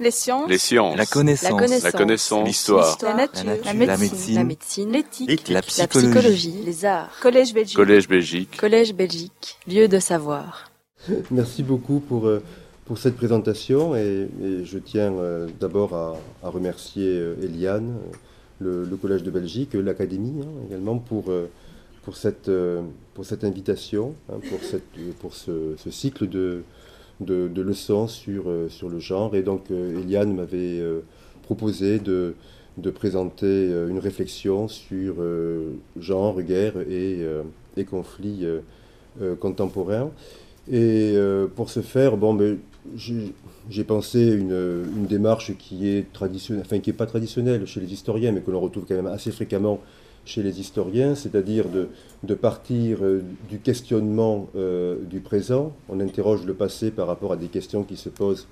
Les sciences. Les sciences. La connaissance. La connaissance. La. L'histoire. La nature. La nature. La La médecine. La. L'éthique. La La psychologie. Les arts. Collège Belgique. Collège Belgique. Collège Belgique. Lieu de savoir. Merci beaucoup pour, euh, pour cette présentation et, et je tiens euh, d'abord à, à remercier euh, Eliane, le, le Collège de Belgique, l'Académie hein, également pour, pour, cette, pour cette invitation, hein, pour, cette, pour ce, ce cycle de, de, leçons sur, euh, sur le genre. Et donc euh, Eliane m'avait euh, proposé de, de présenter une réflexion sur genre, guerre et, et conflits contemporains. Et pour ce faire, bon, j'ai j'ai pensé une, une démarche qui est traditionnelle, enfin qui n'est pas traditionnelle chez les historiens, mais que l'on retrouve quand même assez fréquemment chez les historiens, c'est-à-dire de, partir euh, du questionnement euh, du présent. On interroge le passé par rapport à des questions qui se posent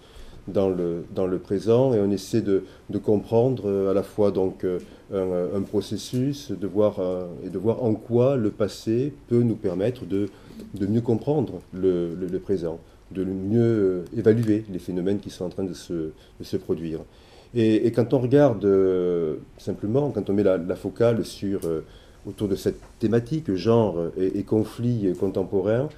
dans le, dans le présent et on essaie de, de comprendre euh, à la fois donc un, processus de voir, et de voir en quoi le passé peut nous permettre de, de mieux comprendre le, le- le présent, de mieux évaluer les phénomènes qui sont en train de se, de se produire. Et, quand on regarde euh, simplement, quand on met la, focale sur, euh, autour de cette thématique, genre et, conflits contemporains,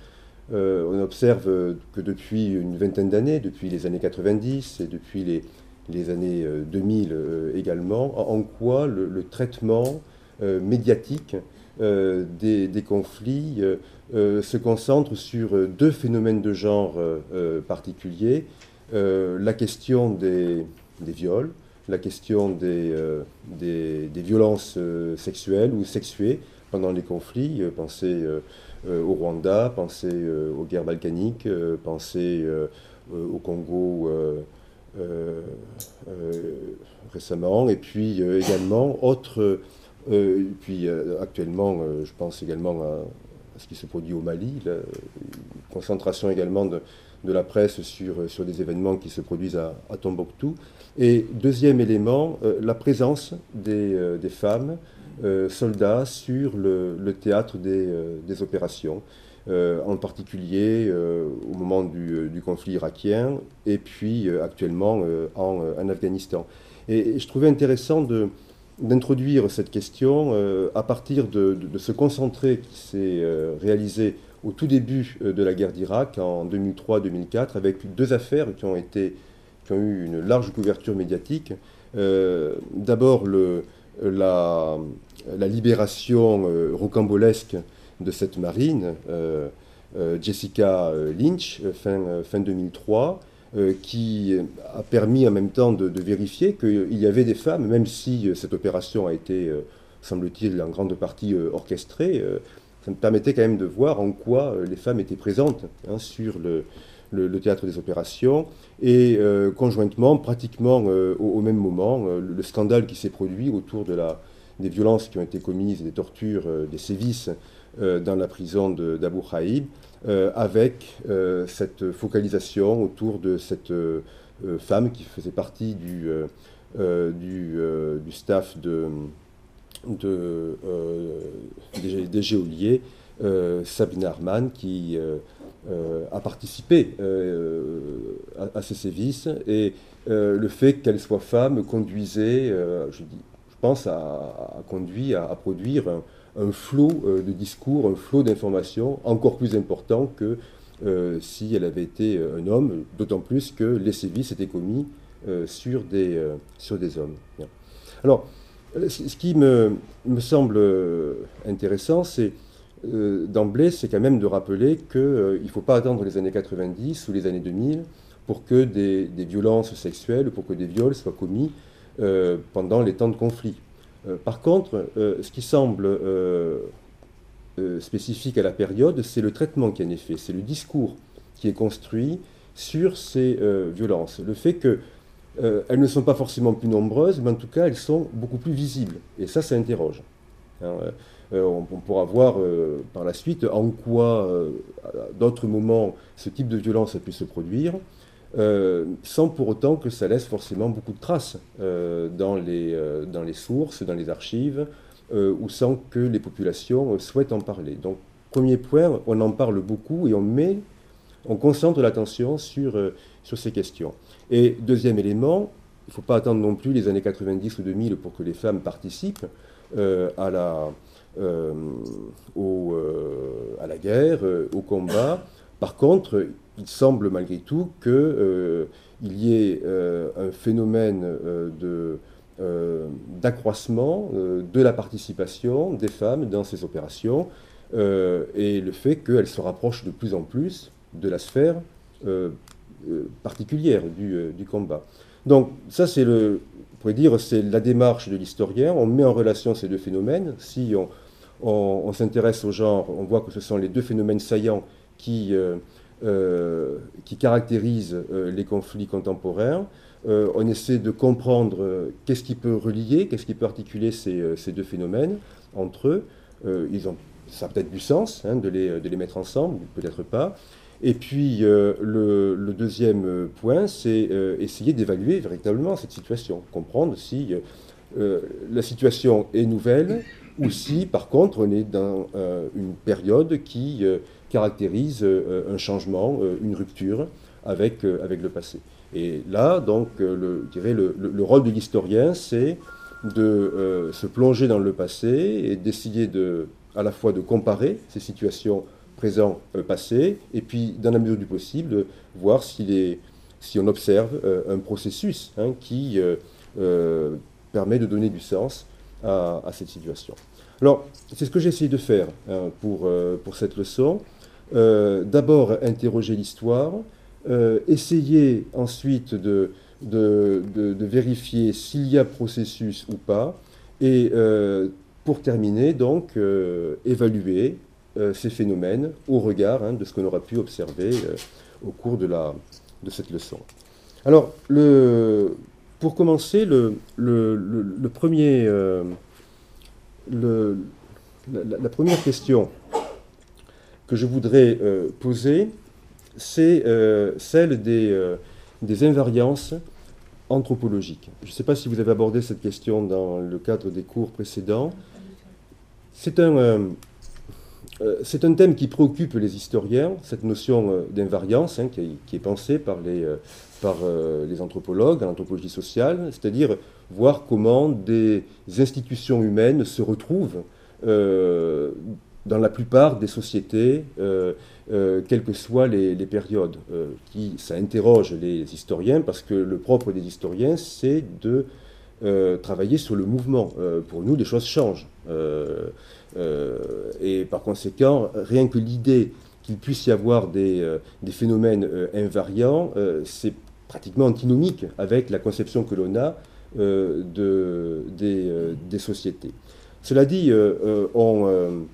euh, on observe que depuis une vingtaine d'années, depuis les années 90 et depuis les, années euh, 2000 euh, également, en quoi le, traitement médiatique des, conflits se concentre sur deux phénomènes de genre particuliers. La question des, des viols, la question des, euh, des, violences euh, sexuelles ou sexuées pendant les conflits. Euh, pensez au Rwanda, pensez aux guerres balkaniques, pensez au Congo récemment, et puis également autre, et puis actuellement, je pense également à, à ce qui se produit au Mali, la concentration également de, de la presse sur, sur des événements qui se produisent à, Tombouctou. Et deuxième élément, euh, la présence des, euh, des femmes euh, soldats sur le, le théâtre des, euh, des opérations, euh, en particulier euh, au moment du, euh, du conflit irakien et puis euh, actuellement euh, en, euh, en Afghanistan. Et, je trouvais intéressant d'introduire cette question euh, à partir de, de, de ce concentré qui s'est euh, réalisé au tout début euh, de la guerre d'Irak en 2003-2004 avec deux affaires qui ont, été, qui ont eu une large couverture médiatique. Euh, D'abord la, libération euh, rocambolesque de cette marine, Jessica Lynch, fin, fin 2003, euh, qui a permis en même temps de, de vérifier qu'il y avait des femmes, même si cette opération a été, semble-t-il, en grande partie orchestrée, permettait quand même de voir en quoi euh, les femmes étaient présentes hein, sur le, théâtre des opérations. Et euh, conjointement, pratiquement euh, au, même moment, le, le scandale qui s'est produit autour de la, des violences qui ont été commises, des tortures, des sévices dans la prison d'Abu euh, avec cette focalisation autour de cette femme qui faisait partie du, du staff de, de, euh, des, des geôliers, euh, Sabine Arman, qui euh, a participé à, à ces sévices. Et le fait qu'elle soit femme conduisait, je, dis, je pense, à, à, à produire un, flot de discours, un flot d'informations encore plus important que euh, si elle avait été un homme, d'autant plus que les sévices étaient commis euh, sur, des, euh, sur des hommes. Alors, ce ce qui me, semble euh, intéressant, c'est euh, d'emblée, c'est quand même de rappeler qu'il ne faut pas attendre les années 90 ou les années 2000 pour que des, violences sexuelles, pour que des viols soient commis euh, pendant les temps de conflit. Euh, par contre, euh, ce qui semble euh, euh, spécifique à la période, c'est le traitement qui en est fait, c'est le discours qui est construit sur ces euh, violences. Le fait que euh, elles ne sont pas forcément plus nombreuses, mais en tout cas elles sont beaucoup plus visibles. Et ça, ça interroge. Hein, euh, on, on pourra voir euh, par la suite en quoi, euh, à d'autres moments, ce type de violence a pu se produire, euh, sans pour autant que ça laisse forcément beaucoup de traces euh, dans, les, euh, dans les sources, dans les archives, euh, ou sans que les populations euh, souhaitent en parler. Donc, premier point, on en parle beaucoup et on met, on concentre l'attention sur, euh, sur ces questions. Et deuxième élément, il ne faut pas attendre non plus les années 90 ou 2000 pour que les femmes participent à, la, au, à la guerre, au combat. Par contre, il semble malgré tout qu'il y ait un phénomène euh, d'accroissement euh, de la participation des femmes dans ces opérations euh, et le fait qu'elles se rapprochent de plus en plus de la sphère particulière du, combat. Donc ça c'est le, on pourrait dire, c'est la démarche de l'historien. On met en relation ces deux phénomènes. Si on, s'intéresse au genre, on voit que ce sont les deux phénomènes saillants qui, qui caractérisent les conflits contemporains. Euh, on essaie de comprendre euh, qu'est-ce qui peut relier, qu'est-ce qui peut articuler ces, euh, deux phénomènes entre eux. ils ont, ça a peut-être du sens hein, de, les, mettre ensemble, peut-être pas. Et puis le, deuxième point, c'est essayer d'évaluer véritablement cette situation, comprendre si la situation est nouvelle ou si par contre on est dans une période qui caractérise un changement, une rupture avec, avec le passé. Et là, donc, euh, le, je dirais, le, rôle de l'historien, c'est de euh, se plonger dans le passé et d'essayer de, à la fois de comparer ces situations présent, euh, passé, et puis, dans la mesure du possible, de voir si on observe un processus hein, qui permet de donner du sens à, cette situation. Alors, c'est ce que j'ai essayé de faire hein, pour, pour cette leçon. D'abord, interroger l'histoire, euh, essayer ensuite de, de, vérifier s'il y a processus ou pas, et euh, pour terminer, donc, euh, évaluer ces phénomènes au regard hein, de ce qu'on aura pu observer au cours de, la, de cette leçon. Alors, le, pour commencer, le, le, premier, la, la, première question que je voudrais poser, c'est euh, celle des, euh, des, invariances anthropologiques. Je ne sais pas si vous avez abordé cette question dans le cadre des cours précédents. C'est un, euh, c'est un thème qui préoccupe les historiens, cette notion d'invariance hein, qui, est pensée par les, par, les anthropologues, l'anthropologie sociale, c'est-à-dire voir comment des institutions humaines se retrouvent dans la plupart des sociétés euh, quelles que soient les, périodes. Euh, ça interroge les historiens parce que le propre des historiens, c'est de euh, travailler sur le mouvement. pour nous, les choses changent. Et par conséquent, rien que l'idée qu'il puisse y avoir des, phénomènes invariants, c'est pratiquement antinomique avec la conception que l'on a de, des, sociétés. Cela dit, on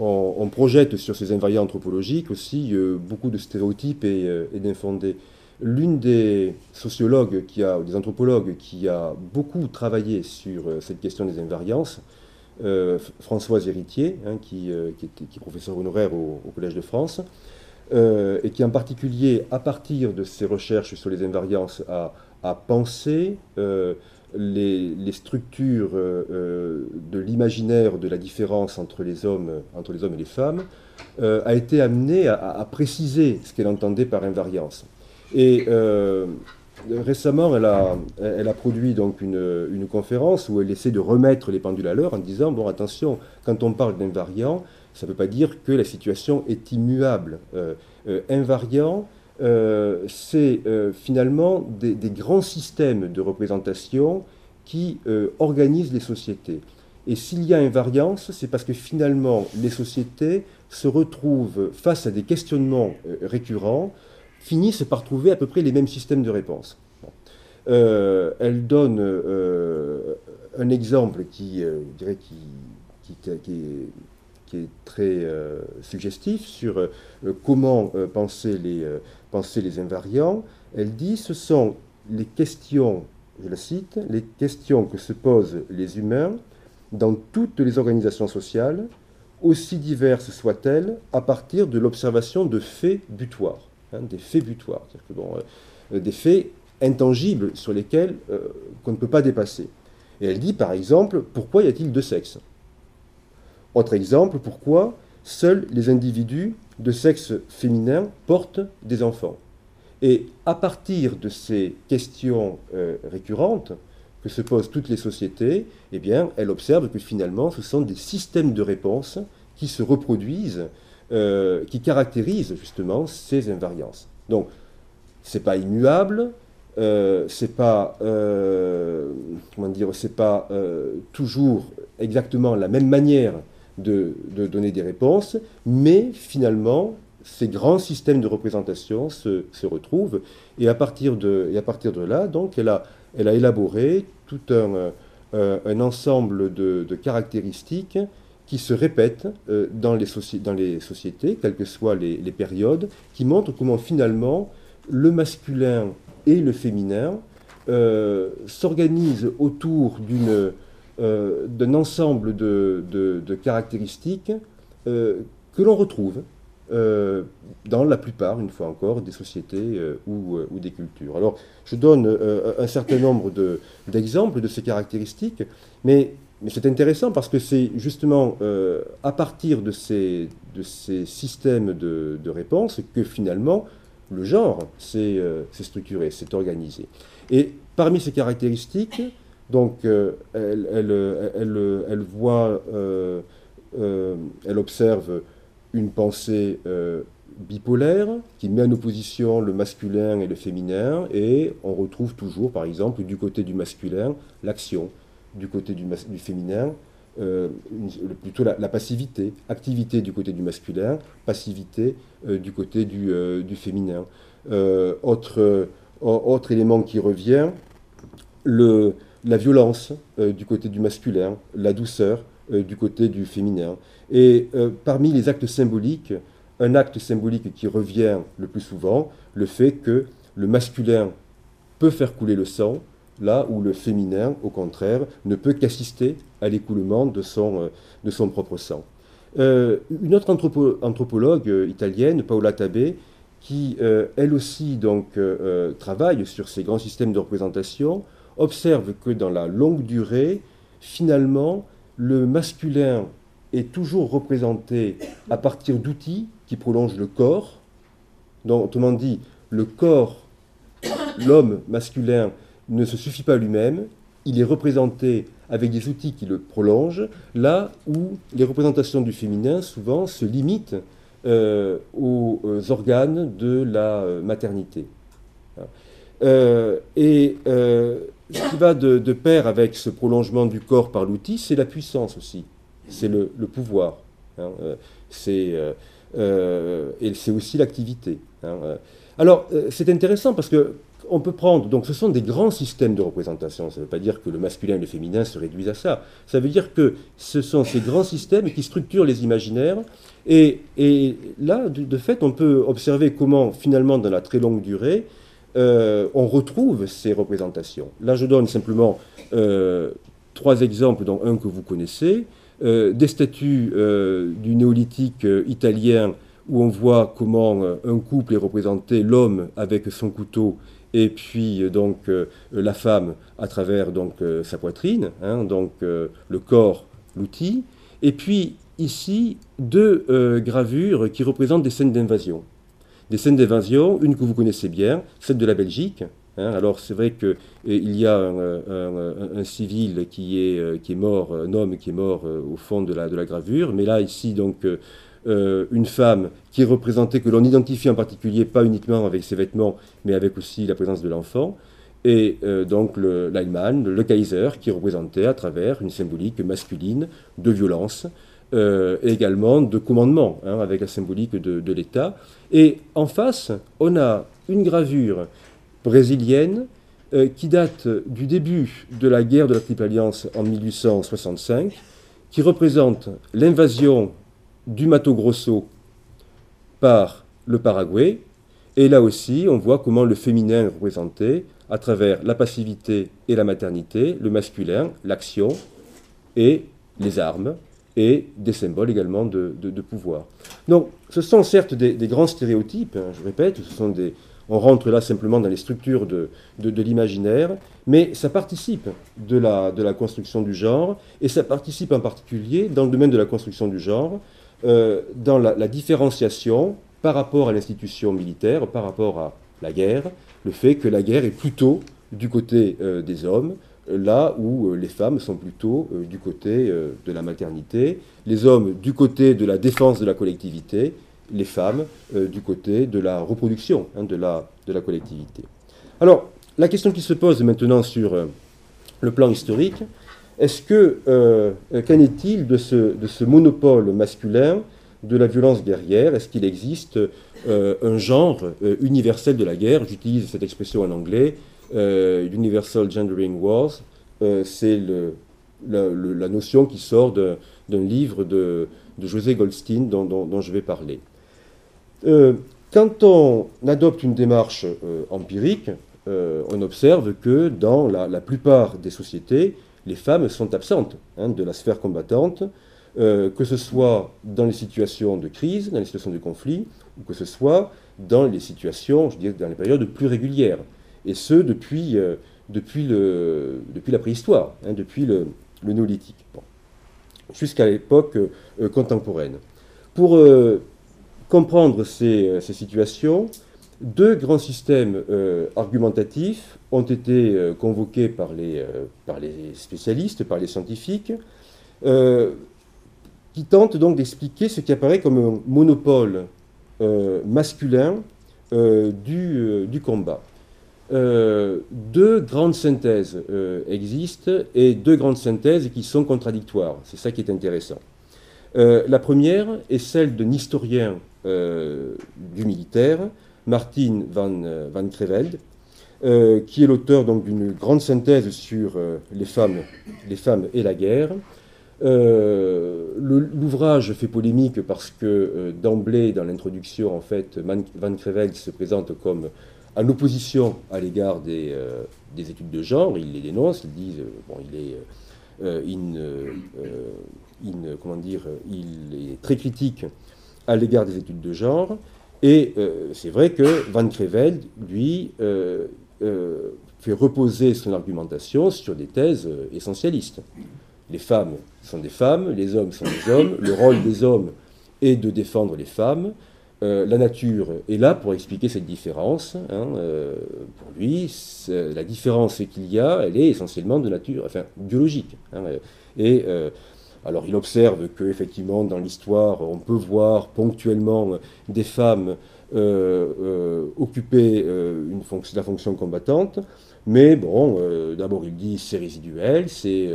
on, projette sur ces invariants anthropologiques aussi euh, beaucoup de stéréotypes et, euh, d'infondés. L'une des sociologues, qui a, des anthropologues qui a beaucoup travaillé sur euh, cette question des invariances, Françoise Héritier, hein, qui, est, professeur honoraire au, Collège de France, et qui en particulier, à partir de ses recherches sur les invariances, a, pensé les, structures euh, euh, de l'imaginaire de la différence entre les hommes, et les femmes, euh, a été amenée à, préciser ce qu'elle entendait par invariance. Et récemment, elle a, produit donc une, conférence où elle essaie de remettre les pendules à l'heure en disant bon attention, quand on parle d'invariant, ça ne veut pas dire que la situation est immuable. invariant, euh, c'est euh, finalement des, grands systèmes de représentation qui euh, organisent les sociétés. Et s'il y a invariance, c'est parce que finalement les sociétés se retrouvent face à des questionnements récurrents, finissent par trouver à peu près les mêmes systèmes de réponse. elle donne un exemple qui, qui, est très suggestif sur comment penser les, penser les invariants, elle dit ce sont les questions, je la cite, les questions que se posent les humains dans toutes les organisations sociales, aussi diverses soient-elles, à partir de l'observation de faits butoirs, hein, des faits butoirs, euh, des faits intangibles sur lesquels euh, qu'on ne peut pas dépasser. Et elle dit par exemple, pourquoi y a-t-il deux sexes? Autre exemple, pourquoi seuls les individus de sexe féminin portent des enfants? Et à partir de ces questions euh, récurrentes que se posent toutes les sociétés, eh elle observe que finalement, ce sont des systèmes de réponse qui se reproduisent, euh, qui caractérisent justement ces invariances. Donc, c'est pas immuable, euh, c'est pas, euh, comment dire, c'est pas toujours exactement la même manière de, donner des réponses, mais finalement, ces grands systèmes de représentation se, retrouvent. Et à, partir de, et à partir de là, donc, elle a, elle a élaboré tout un, euh, ensemble de, caractéristiques qui se répètent euh, dans, les dans, les sociétés, quelles que soient les, périodes, qui montrent comment finalement le masculin et le féminin euh, s'organisent autour euh, d'un ensemble de, de, caractéristiques que l'on retrouve dans la plupart, une fois encore, des sociétés ou, ou, des cultures. Alors, je donne un certain nombre d'exemples de, de, ces caractéristiques, mais, mais c'est intéressant parce que c'est justement euh, à partir de ces, de ces systèmes de, de réponse que finalement le genre s'est structuré, s'est organisé. Et parmi ces caractéristiques, donc, elle, elle, elle, elle, voit, elle observe une pensée euh, bipolaire qui met en opposition le masculin et le féminin, et on retrouve toujours, par exemple, du côté du masculin, l'action, du côté du, féminin, euh, plutôt la, passivité, activité du côté du masculin, passivité euh, du côté du, euh, féminin. Autre, autre élément qui revient, la violence du côté du masculin, la douceur du côté du féminin. Et parmi les actes symboliques, un acte symbolique qui revient le plus souvent, le fait que le masculin peut faire couler le sang, là où le féminin, au contraire, ne peut qu'assister à l'écoulement de son, euh, propre sang. Euh, une autre anthropo anthropologue euh, italienne, Paola Tabé, qui elle aussi travaille sur ces grands systèmes de représentation, observe que dans la longue durée, finalement, le masculin est toujours représenté à partir d'outils qui prolongent le corps. Donc, autrement dit, le corps, l'homme masculin, ne se suffit pas lui-même, il est représenté avec des outils qui le prolongent, là où les représentations du féminin souvent se limitent euh, aux organes de la maternité. Euh, et euh, ce qui va de, pair avec ce prolongement du corps par l'outil, c'est la puissance aussi c'est le, pouvoir. Hein, euh, c'est, euh, euh, et c'est aussi l'activité. Hein, alors, c'est intéressant parce que on peut prendre, donc ce sont des grands systèmes de représentation, ça ne veut pas dire que le masculin et le féminin se réduisent à ça, ça veut dire que ce sont ces grands systèmes qui structurent les imaginaires, et, là, de, fait, on peut observer comment, finalement, dans la très longue durée, euh, on retrouve ces représentations. Là, je donne simplement euh, trois exemples, dont un que vous connaissez. Euh, des statues du néolithique italien où on voit comment un couple est représenté, l'homme avec son couteau et puis donc la femme à travers donc sa poitrine, hein, donc le corps, l'outil. Et puis ici deux gravures qui représentent des scènes d'invasion. Des scènes d'invasion, une que vous connaissez bien, celle de la Belgique, Hein, alors c'est vrai qu'il y a un, civil qui est, qui est mort, un homme qui est mort euh, au fond de la, de la gravure, mais là ici donc euh, une femme qui est représentée, que l'on identifie en particulier pas uniquement avec ses vêtements, mais avec aussi la présence de l'enfant, et euh, donc l'Allemagne, le, le, Kaiser, qui est représenté à travers une symbolique masculine de violence, euh, et également de commandement, hein, avec la symbolique de, l'État. Et en face, on a une gravure brésilienne qui date du début de la guerre de la Triple Alliance en 1865, qui représente l'invasion du Mato Grosso par le Paraguay. Et là aussi, on voit comment le féminin est représenté à travers la passivité et la maternité, le masculin, l'action et les armes, et des symboles également de, de, pouvoir. Donc, ce sont certes des, grands stéréotypes, hein, je répète, ce sont des, on rentre là simplement dans les structures de, de, l'imaginaire, mais ça participe la, de la, construction du genre, et ça participe en particulier dans le domaine de la construction du genre, euh, dans la, différenciation par rapport à l'institution militaire, par rapport à, la guerre, le fait que la guerre est plutôt du côté des hommes, là où les femmes sont plutôt du côté de la maternité, les hommes du côté de la défense de la collectivité, les femmes du côté de la reproduction hein, de, la, de la collectivité. Alors, la question qui se pose maintenant sur le plan historique, est-ce que, euh, qu'en est-il de ce, monopole masculin de la violence guerrière? Est-ce qu'il existe euh, un genre euh, universel de la guerre? J'utilise cette expression en anglais, Universal Gendering Wars. c'est la, notion qui sort d'un livre de, José Goldstein dont, je vais parler. quand on adopte une démarche empirique, on observe que dans la plupart des sociétés, les femmes sont absentes hein, de la sphère combattante, euh, que ce soit dans les situations de crise, dans les situations de conflit, ou que ce soit dans les situations, je dirais, dans les périodes plus régulières. Et ce, depuis, euh, depuis, le, depuis la préhistoire, hein, depuis le, néolithique, jusqu'à l'époque euh, contemporaine. Pour comprendre ces, ces situations, deux grands systèmes euh, argumentatifs ont été euh, convoqués par les, euh, par les, spécialistes, par les scientifiques, qui tentent donc d'expliquer ce qui apparaît comme un monopole masculin du, du, combat. deux grandes synthèses existent et deux grandes synthèses qui sont contradictoires. C'est ça qui est intéressant. la première est celle d'un historien du militaire Martin van, euh, van euh, qui est l'auteur d'une grande synthèse sur euh, les, femmes, les femmes et la guerre. L'ouvrage fait polémique parce que d'emblée, dans l'introduction, en fait, Van Creveld se présente comme en opposition à l'égard des, des, études de genre. Il les dénonce, il dit, bon, il est comment dire, il est très critique à l'égard des études de genre. Et euh, c'est vrai que Van Creveld, lui, euh, euh, fait reposer son argumentation sur des thèses essentialistes. Les femmes sont des femmes, les hommes sont des hommes, le rôle des hommes est de défendre les femmes. la nature est là pour expliquer cette différence. Hein, pour lui, la différence qu'il y a, elle est essentiellement de nature, enfin biologique. Hein, et alors il observe qu'effectivement dans l'histoire on peut voir ponctuellement euh, des femmes euh, euh, occuper une la fonction combattante, mais bon, d'abord il dit c'est résiduel, c'est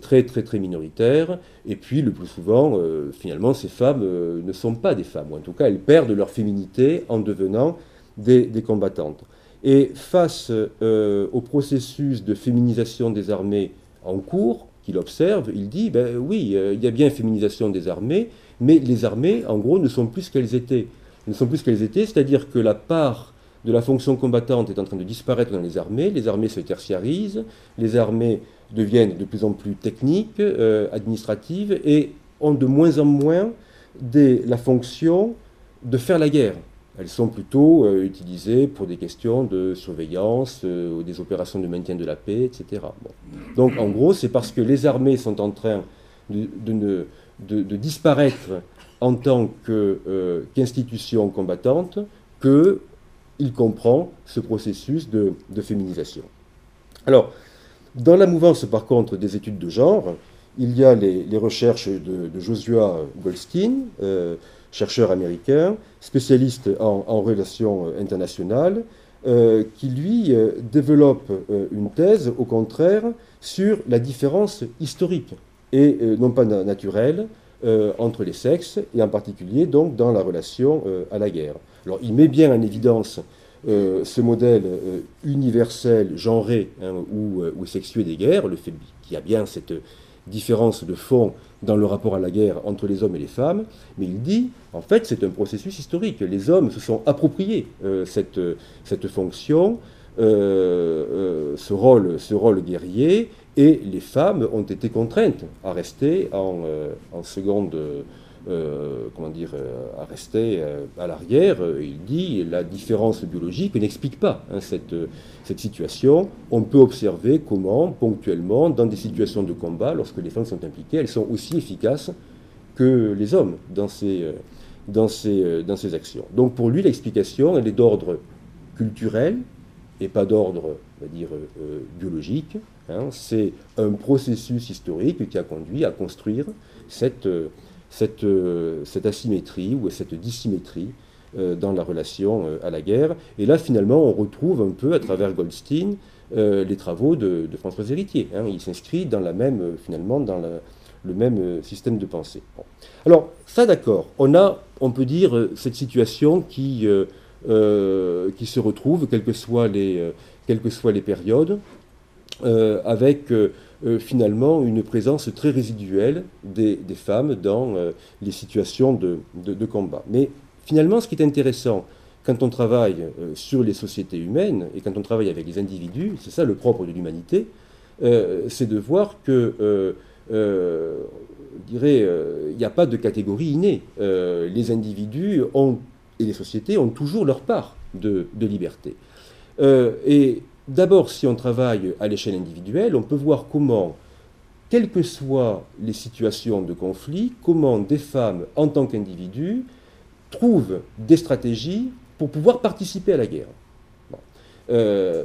très très très minoritaire, et puis le plus souvent, finalement, ces femmes ne sont pas des femmes, ou en tout cas elles perdent leur féminité en devenant des combattantes. Et face au processus de féminisation des armées en cours, qu'il observe, il dit, ben oui, euh, il y a bien féminisation des armées, mais les armées, en gros, ne sont plus ce qu'elles étaient. Ne sont plus ce qu'elles étaient, c'est-à-dire que la part de la fonction combattante est en train de disparaître dans les armées, les armées se tertiarisent, les armées deviennent de plus en plus techniques, euh, administratives, et ont de moins en moins la fonction de faire la guerre. Elles sont plutôt euh, utilisées pour des questions de surveillance, euh, ou des opérations de maintien de la paix, etc. Donc en gros, c'est parce que les armées sont en train de, disparaître en tant euh, qu'institution combattante qu'il comprend ce processus de, féminisation. Alors, dans la mouvance, par contre, des études de genre, il y a les, recherches de, Joshua Goldstein, chercheur américain, spécialiste en, relations euh, internationales, euh, qui lui euh, développe une thèse, au contraire, sur la différence historique et non pas naturelle entre les sexes, et en particulier donc dans la relation à la guerre. Alors il met bien en évidence ce modèle universel, genré hein, ou, ou, sexué des guerres, le fait qu'il y a bien cette différence de fond dans le rapport à la guerre entre les hommes et les femmes, mais il dit, en fait, c'est un processus historique. Les hommes se sont appropriés euh, cette, cette fonction, euh, euh, ce, rôle, ce rôle guerrier, et les femmes ont été contraintes à rester en, en seconde euh, comment dire, euh, à rester euh, à l'arrière. Il dit la différence biologique n'explique pas hein, cette, cette situation. On peut observer comment, ponctuellement, dans des situations de combat, lorsque les femmes sont impliquées, elles sont aussi efficaces que les hommes dans ces, dans ses, dans ses actions. Donc pour lui, l'explication, elle est d'ordre culturel et pas d'ordre, on va dire, biologique. Hein. C'est un processus historique qui a conduit à construire cette, cette, cette asymétrie ou cette dissymétrie dans la relation à la guerre. Et là, finalement, on retrouve un peu, à travers Goldstein, euh, les travaux de, François Héritier. Hein. Il s'inscrit dans la même, euh, finalement, dans le même euh, système de pensée. Alors, ça d'accord, on a, on peut dire, cette situation qui, qui se retrouve, quelles que soient les, quelles que soient les périodes, avec finalement une présence très résiduelle des, femmes dans les situations de, combat. Mais finalement, ce qui est intéressant, quand on travaille euh, sur les sociétés humaines et quand on travaille avec les individus, c'est ça le propre de l'humanité, euh, c'est de voir que, euh, dirais, il n'y a pas de catégorie innée. les individus et les sociétés ont toujours leur part de, de liberté. et d'abord, si on travaille à l'échelle individuelle, on peut voir comment, quelles que soient les situations de conflit, comment des femmes, en tant qu'individus, trouvent des stratégies pour pouvoir participer à la guerre. Euh,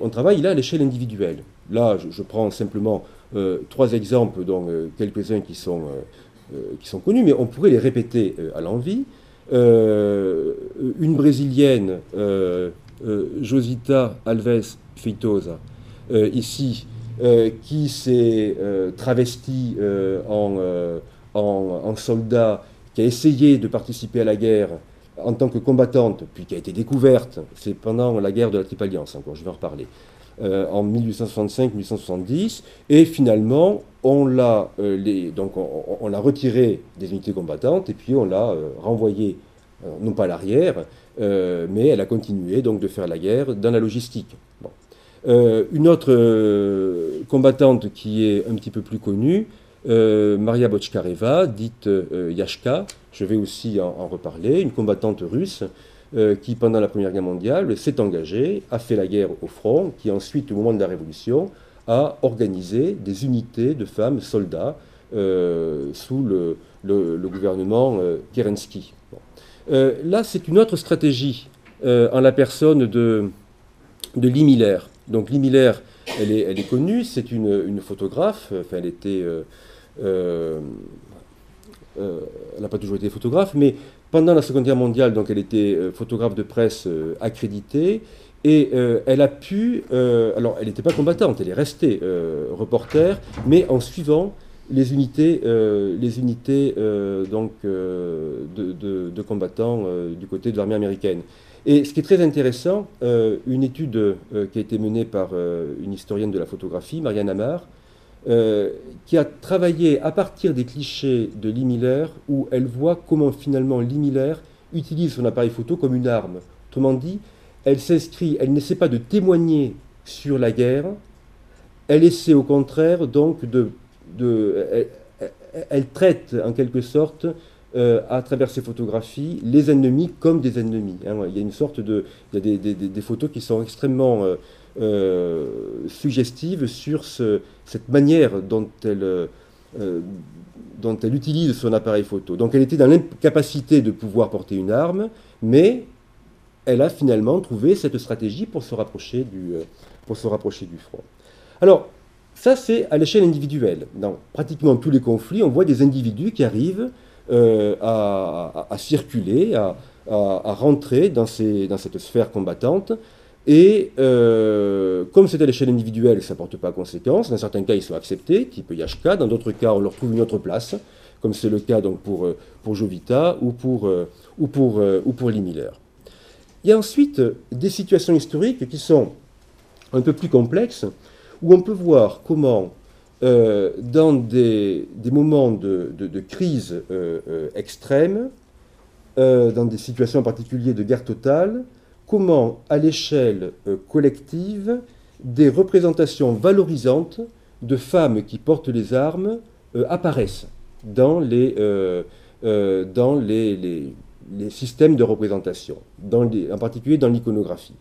on travaille là à l'échelle individuelle. Là, je, prends simplement euh, trois exemples, dont euh, quelques-uns qui sont, qui sont connus, mais on pourrait les répéter à l'envie. une Brésilienne, Josita Alves Feitosa, ici, qui s'est travestie en, soldat, qui a essayé de participer à la guerre en tant que combattante, puis qui a été découverte, c'est pendant la guerre de la Triple encore, je vais en reparler, euh, en 1865-1870, et finalement, on l'a euh, on, l'a retiré des unités combattantes, et puis on l'a euh, renvoyée, non pas à l'arrière, mais elle a continué donc de faire la guerre dans la logistique. une autre combattante qui est un petit peu plus connue, Maria Bochkareva, dite Yashka, je vais aussi en, reparler, une combattante russe euh, qui, pendant la Première Guerre mondiale, s'est engagée, a fait la guerre au front, qui ensuite, au moment de la Révolution, a organisé des unités de femmes soldats euh, sous le, gouvernement euh, là, c'est une autre stratégie en la personne de, de Lee Miller. Donc Lee Miller, elle est, connue, c'est une, photographe, enfin, elle était euh, elle n'a pas toujours été photographe, mais pendant la Seconde Guerre mondiale, donc elle était euh, photographe de presse euh, accréditée, et elle a pu, alors elle n'était pas combattante, elle est restée reporter, mais en suivant les unités, les unités donc, de, de, combattants du côté de l'armée américaine. Et ce qui est très intéressant, une étude qui a été menée par une historienne de la photographie, Marianne Amar, euh, qui a travaillé à partir des clichés de Lee Miller, où elle voit comment finalement Lee Miller utilise son appareil photo comme une arme. Autrement dit, elle s'inscrit, elle n'essaie pas de témoigner sur la guerre, elle essaie au contraire donc de... elle, traite en quelque sorte euh, à travers ses photographies les ennemis comme des ennemis. Hein. Il y a une sorte de, il y a des, photos qui sont extrêmement euh, euh, suggestive sur cette manière dont elle, utilise son appareil photo. Donc elle était dans l'incapacité de pouvoir porter une arme, mais elle a finalement trouvé cette stratégie pour se rapprocher du, pour se rapprocher du front. Alors, ça c'est à l'échelle individuelle. Dans pratiquement tous les conflits, on voit des individus qui arrivent à, circuler, à, rentrer dans, cette sphère combattante et euh, comme c'est à l'échelle individuelle, ça ne porte pas conséquence. Dans certains cas, ils sont acceptés, type Yashka. Dans d'autres cas, on leur trouve une autre place, comme c'est le cas euh, pour Jovita euh, ou pour, ou pour Lee Miller. Il y a ensuite des situations historiques qui sont un peu plus complexes, où on peut voir comment, dans des, moments de, de, de crise extrême, dans des situations en particulier de guerre totale, comment, à l'échelle euh, collective, des représentations valorisantes de femmes qui portent les armes euh, apparaissent dans les, euh, systèmes de représentation, en particulier dans l'iconographie.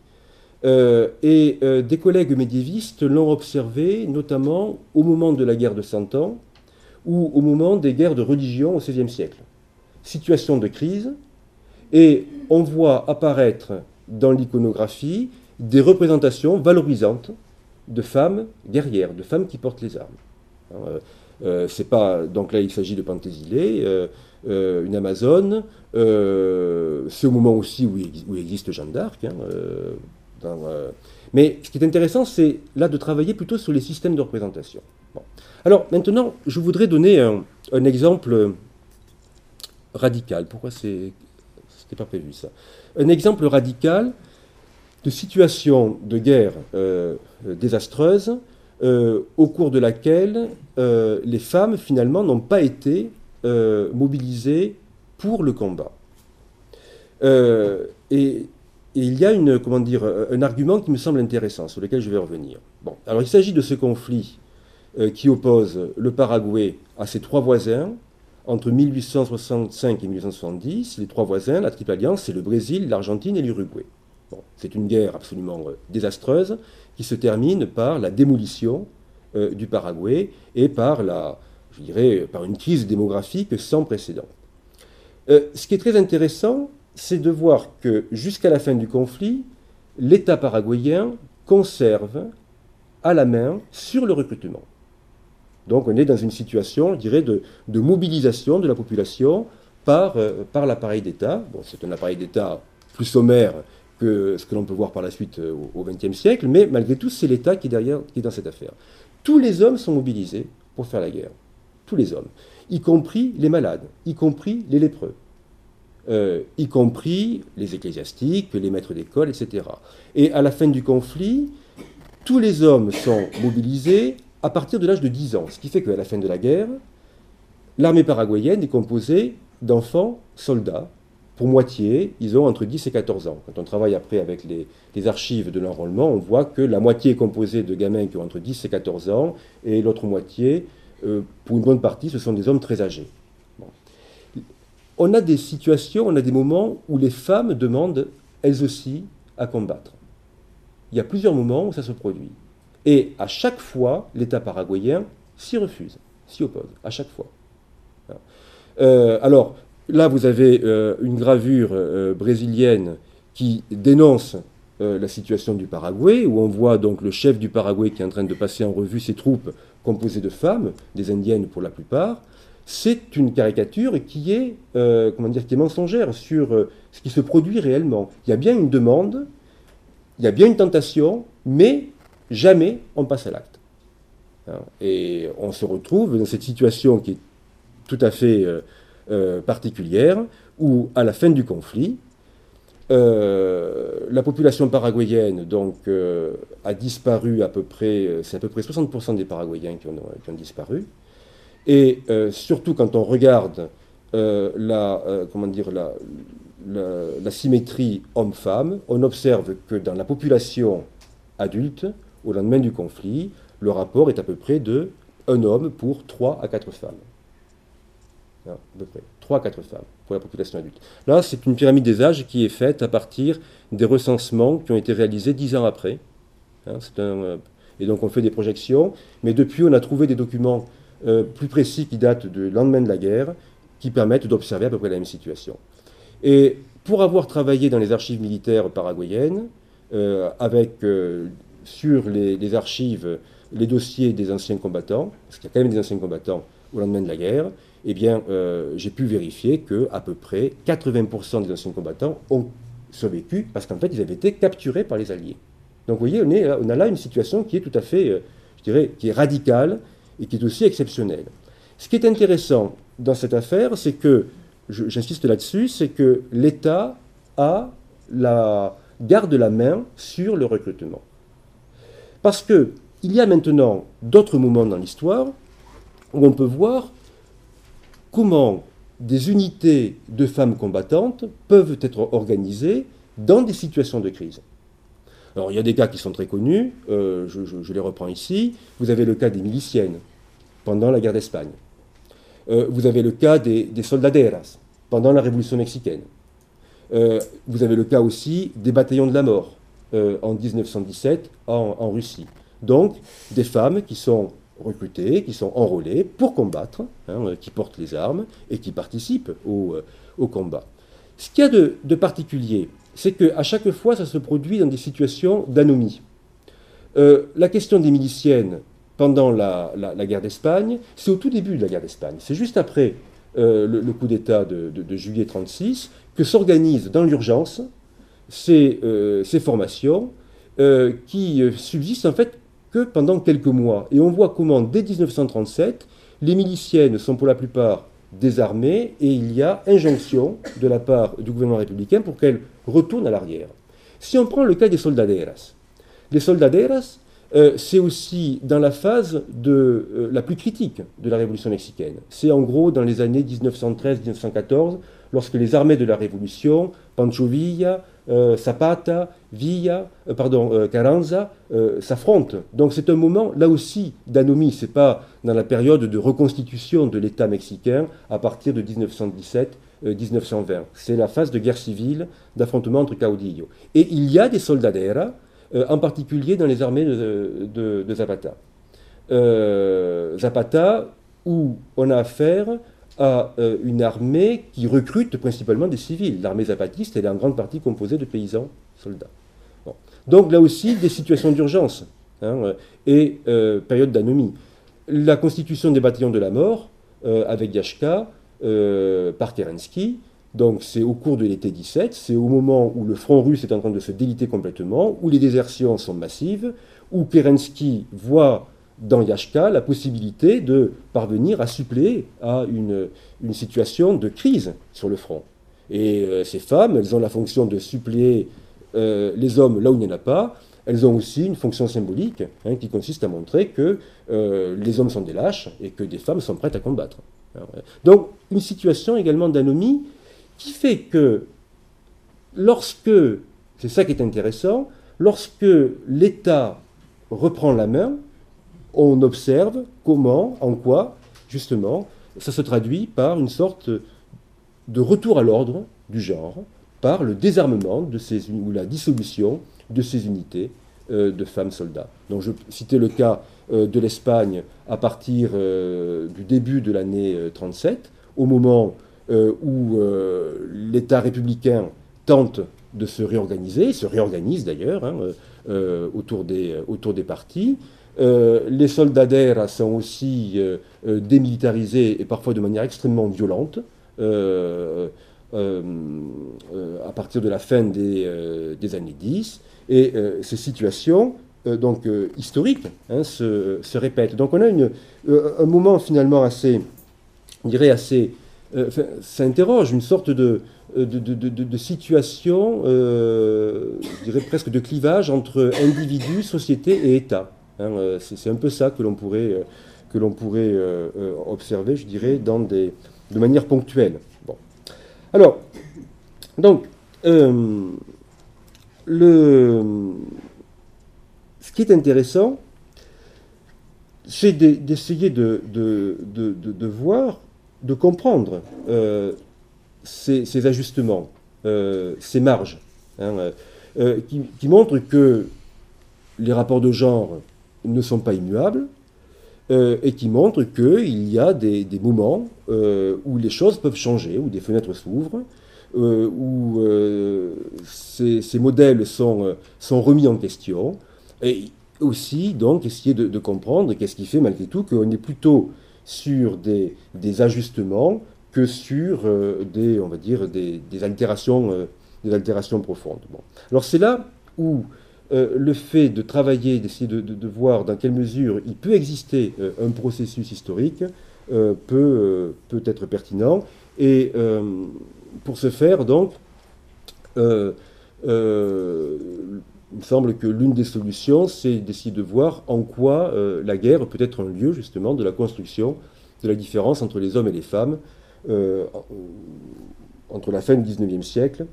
Et des collègues médiévistes l'ont observé notamment au moment de la guerre de Cent Ans ou au moment des guerres de religion au XVIe siècle. situation de crise, et on voit apparaître dans l'iconographie des représentations valorisantes de femmes guerrières, de femmes qui portent les armes. Euh, euh, c'est pas donc là il s'agit de Pentésilée, euh, une Amazone. c'est au moment aussi où existe Jeanne d'Arc. Hein, mais ce qui est intéressant, c'est là de travailler plutôt sur les systèmes de représentation. Alors maintenant, je voudrais donner un, exemple radical. Pourquoi c'est c'était pas prévu ça? Un exemple radical de situation de guerre euh, désastreuse euh, au cours de laquelle euh, les femmes finalement n'ont pas été mobilisées pour le combat. Et, il y a dire, un argument qui me semble intéressant, sur lequel je vais revenir. Bon, alors il s'agit de ce conflit qui oppose le Paraguay à ses trois voisins, entre 1865 et 1870, les trois voisins, la Triple Alliance, c'est le Brésil, l'Argentine et l'Uruguay c'est une guerre absolument euh, désastreuse qui se termine par la démolition euh, du Paraguay et par, la, je dirais, par une crise démographique sans précédent. Euh, ce qui est très intéressant, c'est de voir que jusqu'à la fin du conflit, l'État paraguayen conserve à la main sur le recrutement. Donc on est dans une situation, je dirais, de, mobilisation de la population par, par l'appareil d'État. C'est un appareil d'État plus sommaire que ce que l'on peut voir par la suite euh, au XXe siècle, mais malgré tout, c'est l'État qui derrière, qui est dans cette affaire. Tous les hommes sont mobilisés pour faire la guerre. Tous les hommes. Y compris les malades, y compris les lépreux, euh, y compris les ecclésiastiques, les maîtres d'école, etc. Et à la fin du conflit, tous les hommes sont mobilisés à partir de l'âge de 10 ans, ce qui fait qu'à la fin de la guerre, l'armée paraguayenne est composée d'enfants soldats pour moitié, ils ont entre 10 et 14 ans. Quand on travaille après avec les, archives de l'enrôlement, on voit que la moitié est composée de gamins qui ont entre 10 et 14 ans, et l'autre moitié, euh, pour une bonne partie, ce sont des hommes très âgés. On a des situations, on a des moments où les femmes demandent, elles aussi, à combattre. Il y a plusieurs moments où ça se produit. Et à chaque fois, l'État paraguayen s'y refuse, s'y oppose, à chaque fois. Euh, alors, Là, vous avez euh, une gravure euh, brésilienne qui dénonce la situation du Paraguay, où on voit donc le chef du Paraguay qui est en train de passer en revue ses troupes composées de femmes, des indiennes pour la plupart. C'est une caricature qui est, comment dire, qui est mensongère sur ce qui se produit réellement. Il y a bien une demande, il y a bien une tentation, mais jamais on passe à l'acte. Hein, et on se retrouve dans cette situation qui est tout à fait euh, particulière où, à la fin du conflit, euh, la population paraguayenne donc, euh, a disparu à peu près, c'est à peu près 60% des Paraguayens qui ont, disparu. Et surtout quand on regarde la, comment dire, la, la symétrie homme-femme, on observe que dans la population adulte, au lendemain du conflit, le rapport est à peu près de un homme pour 3 à 4 femmes à peu près. 3 à 4 femmes pour la population adulte. Là, c'est une pyramide des âges qui est faite à partir des recensements qui ont été réalisés 10 ans après. Hein, euh, et donc on fait des projections, mais depuis on a trouvé des documents euh, plus précis qui datent du lendemain de la guerre, qui permettent d'observer à peu près la même situation. Et pour avoir travaillé dans les archives militaires paraguayennes, euh, avec sur les, archives les dossiers des anciens combattants, parce qu'il y a quand même des anciens combattants au lendemain de la guerre, eh bien, euh, j'ai pu vérifier que à peu près 80% des anciens combattants ont survécu parce qu'en fait, ils avaient été capturés par les Alliés. Donc, vous voyez, on, on a là une situation qui est tout à fait, euh, je dirais, qui est radicale et qui est aussi exceptionnelle. Ce qui est intéressant dans cette affaire, c'est que, j'insiste là-dessus, c'est que l'État garde la main sur le recrutement. Parce que il y a maintenant d'autres moments dans l'histoire où on peut voir comment des unités de femmes combattantes peuvent être organisées dans des situations de crise. Alors il y a des cas qui sont très connus, euh, je, les reprends ici. Vous avez le cas des miliciennes pendant la guerre d'Espagne. Euh, vous avez le cas des, des, soldaderas pendant la révolution mexicaine. Euh, vous avez le cas aussi des bataillons de la mort en 1917 en, en Russie. Donc des femmes qui sont recrutés, qui sont enrôlés pour combattre, hein, qui portent les armes et qui participent au combat. Ce qu'il y a de, particulier, c'est qu'à chaque fois, ça se produit dans des situations d'anomie. Euh, la question des miliciennes pendant la, guerre d'Espagne, c'est au tout début de la guerre d'Espagne. C'est juste après euh, le, coup d'État de, juillet 36 que s'organisent dans l'urgence ces, euh, ces, formations qui subsistent en fait que pendant quelques mois. Et on voit comment, dès 1937, les miliciennes sont pour la plupart désarmées et il y a injonction de la part du gouvernement républicain pour qu'elles retournent à l'arrière. Si on prend le cas des soldaderas, les soldaderas, euh, c'est aussi dans la phase de, euh, la plus critique de la révolution mexicaine. C'est en gros dans les années 1913-1914, lorsque les armées de la révolution, Pancho Villa, Zapata, Villa, pardon, Carranza, s'affrontent. Donc c'est un moment, là aussi, d'anomie. C'est pas dans la période de reconstitution de l'État mexicain à partir de 1917-1920. C'est la phase de guerre civile, d'affrontement entre caudillos. Et il y a des soldaderas euh, en particulier dans les armées de, Zapata. Euh, Zapata, où on a affaire à euh, une armée qui recrute principalement des civils. L'armée zapatiste, elle est en grande partie composée de paysans soldats. Donc là aussi, des situations d'urgence hein, et période d'anomie. La constitution des bataillons de la mort, avec Yashka, par Kerensky, donc c'est au cours de l'été 17, c'est au moment où le front russe est en train de se déliter complètement, où les désertions sont massives, où Kerensky voit dans Yashka la possibilité de parvenir à suppléer à une, situation de crise sur le front. Et euh, ces femmes, elles ont la fonction de suppléer euh, les hommes là où il n'y en a pas. Elles ont aussi une fonction symbolique hein, qui consiste à montrer que euh, les hommes sont des lâches et que des femmes sont prêtes à combattre. Donc une situation également d'anomie qui fait que lorsque, c'est ça qui est intéressant, lorsque l'État reprend la main, on observe comment, en quoi, justement, ça se traduit par une sorte de retour à l'ordre du genre, par le désarmement de ces, ou la dissolution de ces unités euh, de femmes soldats. Donc je citais le cas euh, de l'Espagne à partir euh, du début de l'année 37, au moment où l'État républicain tente de se réorganiser, se réorganise d'ailleurs hein, autour des partis. Les soldats d'air sont aussi démilitarisés et parfois de manière extrêmement violente. à partir de la fin des, années 10. Et ces situations donc, historiques hein, se, répètent. Donc on a un moment finalement assez, dirait assez euh, ça interroge une sorte de, euh, situation, euh, je presque de clivage entre individu, société et État. Hein, c'est un peu ça que l'on pourrait, l'on pourrait observer, je dirais, dans des, de manière ponctuelle. Alors, donc, le, ce qui est intéressant, c'est d'essayer de, voir de comprendre euh, ces, ajustements, euh, ces marges, hein, euh, qui, montrent que les rapports de genre ne sont pas immuables et qui montrent qu'il y a des, moments où les choses peuvent changer, où des fenêtres s'ouvrent, où ces, modèles sont, sont remis en question, et aussi donc essayer de, comprendre qu'est-ce qui fait malgré tout qu'on est plutôt sur des, ajustements que sur euh, des, on va dire, des, altérations, euh, des altérations profondes. Bon. Alors c'est là où euh, le fait de travailler, d'essayer de, voir dans quelle mesure il peut exister un processus historique peut, peut être pertinent. Et pour ce faire, donc, il me semble que l'une des solutions, c'est d'essayer de voir en quoi euh, la guerre peut être un lieu justement de la construction de la différence entre les hommes et les femmes, euh, entre la fin du XIXe siècle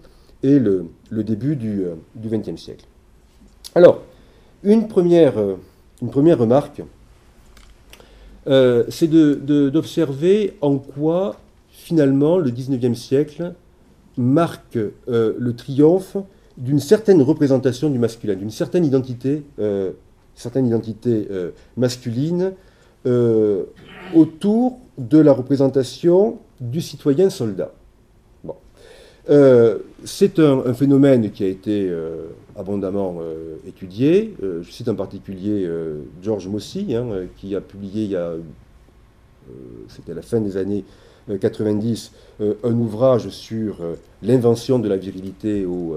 et le, début du XXe euh, siècle. Alors, une première, première remarque, c'est d'observer en quoi finalement le XIXe siècle marque le triomphe d'une certaine représentation du masculin, d'une certaine identité, euh, certaine identité euh, masculine autour de la représentation du citoyen soldat. c'est un, phénomène qui a été abondamment étudié. je cite en particulier George Mossy, hein, qui a publié il y a, c'était la fin des années 90, un ouvrage sur l'invention de la virilité au,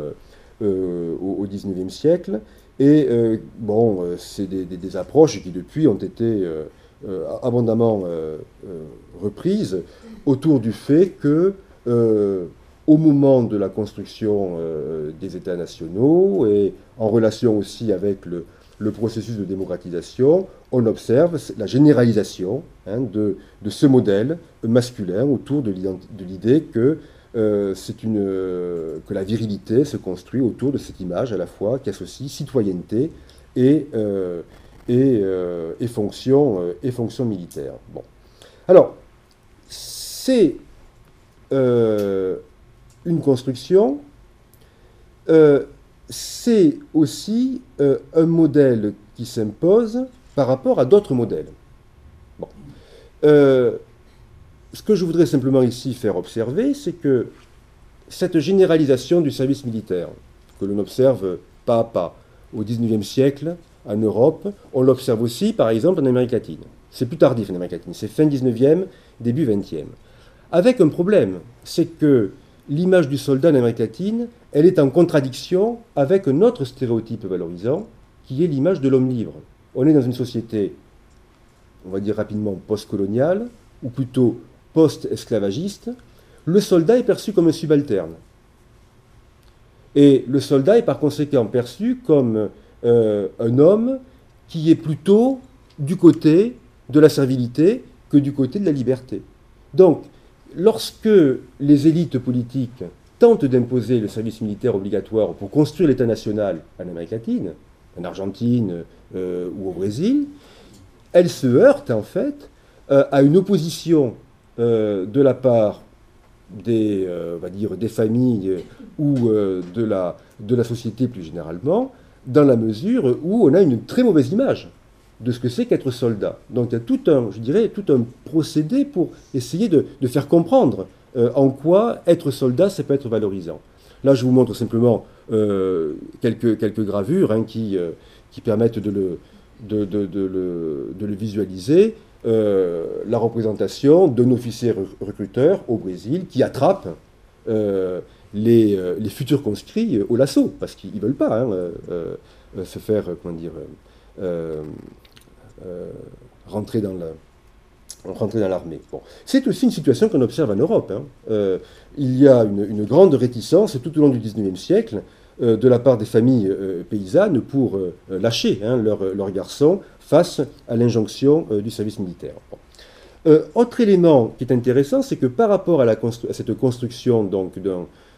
XIXe siècle. Et bon, c'est des, approches qui depuis ont été abondamment reprises autour du fait que au moment de la construction des États nationaux et en relation aussi avec le, processus de démocratisation, on observe la généralisation hein, de, ce modèle masculin autour de l'idée que, euh, une, euh, que la virilité se construit autour de cette image à la fois qui associe citoyenneté et, euh, et, et, fonction, et militaire. Bon. Alors, c'est une construction c'est aussi euh, un modèle qui s'impose par rapport à d'autres modèles. Euh, ce que je voudrais simplement ici faire observer, c'est que cette généralisation du service militaire, que l'on observe pas à pas au XIXe siècle en Europe, on l'observe aussi par exemple en Amérique latine. C'est plus tardif en Amérique latine, c'est fin XIXe, début XXe. Avec un problème, c'est que l'image du soldat en Amérique latine, elle est en contradiction avec un autre stéréotype valorisant, qui est l'image de l'homme libre. On est dans une société, on va dire rapidement, post-coloniale, ou plutôt post-esclavagiste. Le soldat est perçu comme un subalterne. Et le soldat est par conséquent perçu comme euh, un homme qui est plutôt du côté de la servilité que du côté de la liberté. Donc, lorsque les élites politiques tentent d'imposer le service militaire obligatoire pour construire l'État national en Amérique latine, en Argentine euh, ou au Brésil, elles se heurtent en fait euh, à une opposition euh, de la part des, familles ou de la société plus généralement, dans la mesure où on a une très mauvaise image de ce que c'est qu'être soldat. Donc il y a tout un, je dirais, tout un procédé pour essayer de, faire comprendre euh, en quoi être soldat, ça peut être valorisant. Là, je vous montre simplement euh, quelques, gravures hein, qui, euh, qui permettent de le, visualiser. la représentation d'un officier recruteur au Brésil qui attrape les, futurs conscrits au lasso, parce qu'ils ne veulent pas hein, se faire, comment dire, rentrer dans dans l'armée. C'est aussi une situation qu'on observe en Europe. Hein. Euh, il y a une, grande réticence tout au long du XIXe siècle euh, de la part des familles paysannes pour lâcher hein, leurs garçons face à l'injonction du service militaire. autre élément qui est intéressant, c'est que par rapport à, la à cette construction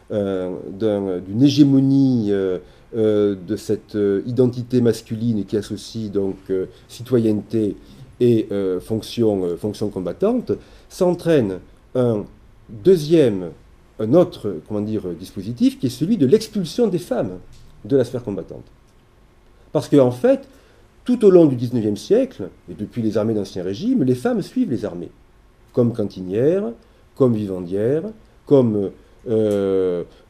d'une hégémonie euh, de cette euh, identité masculine qui associe donc euh, citoyenneté et fonction, combattante, s'entraîne un deuxième, un autre comment dire, dispositif qui est celui de l'expulsion des femmes de la sphère combattante. Parce qu'en en fait, tout au long du XIXe siècle, et depuis les armées d'Ancien Régime, les femmes suivent les armées, comme cantinières, comme vivandières, comme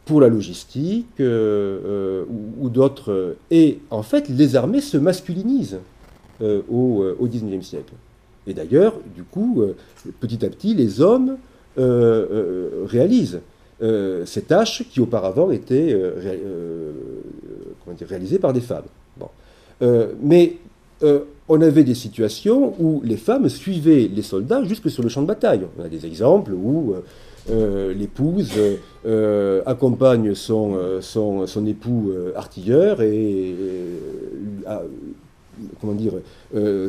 pour la logistique euh, euh, ou, d'autres. Et en fait, les armées se masculinisent euh, au, au 19e siècle. Et d'ailleurs, du coup, petit à petit, les hommes réalisent ces tâches qui auparavant étaient réalisées par des femmes. Bon. mais on avait des situations où les femmes suivaient les soldats jusque sur le champ de bataille. On a des exemples où euh, l'épouse euh, accompagne son, euh, son, son époux artilleur et, comment dire,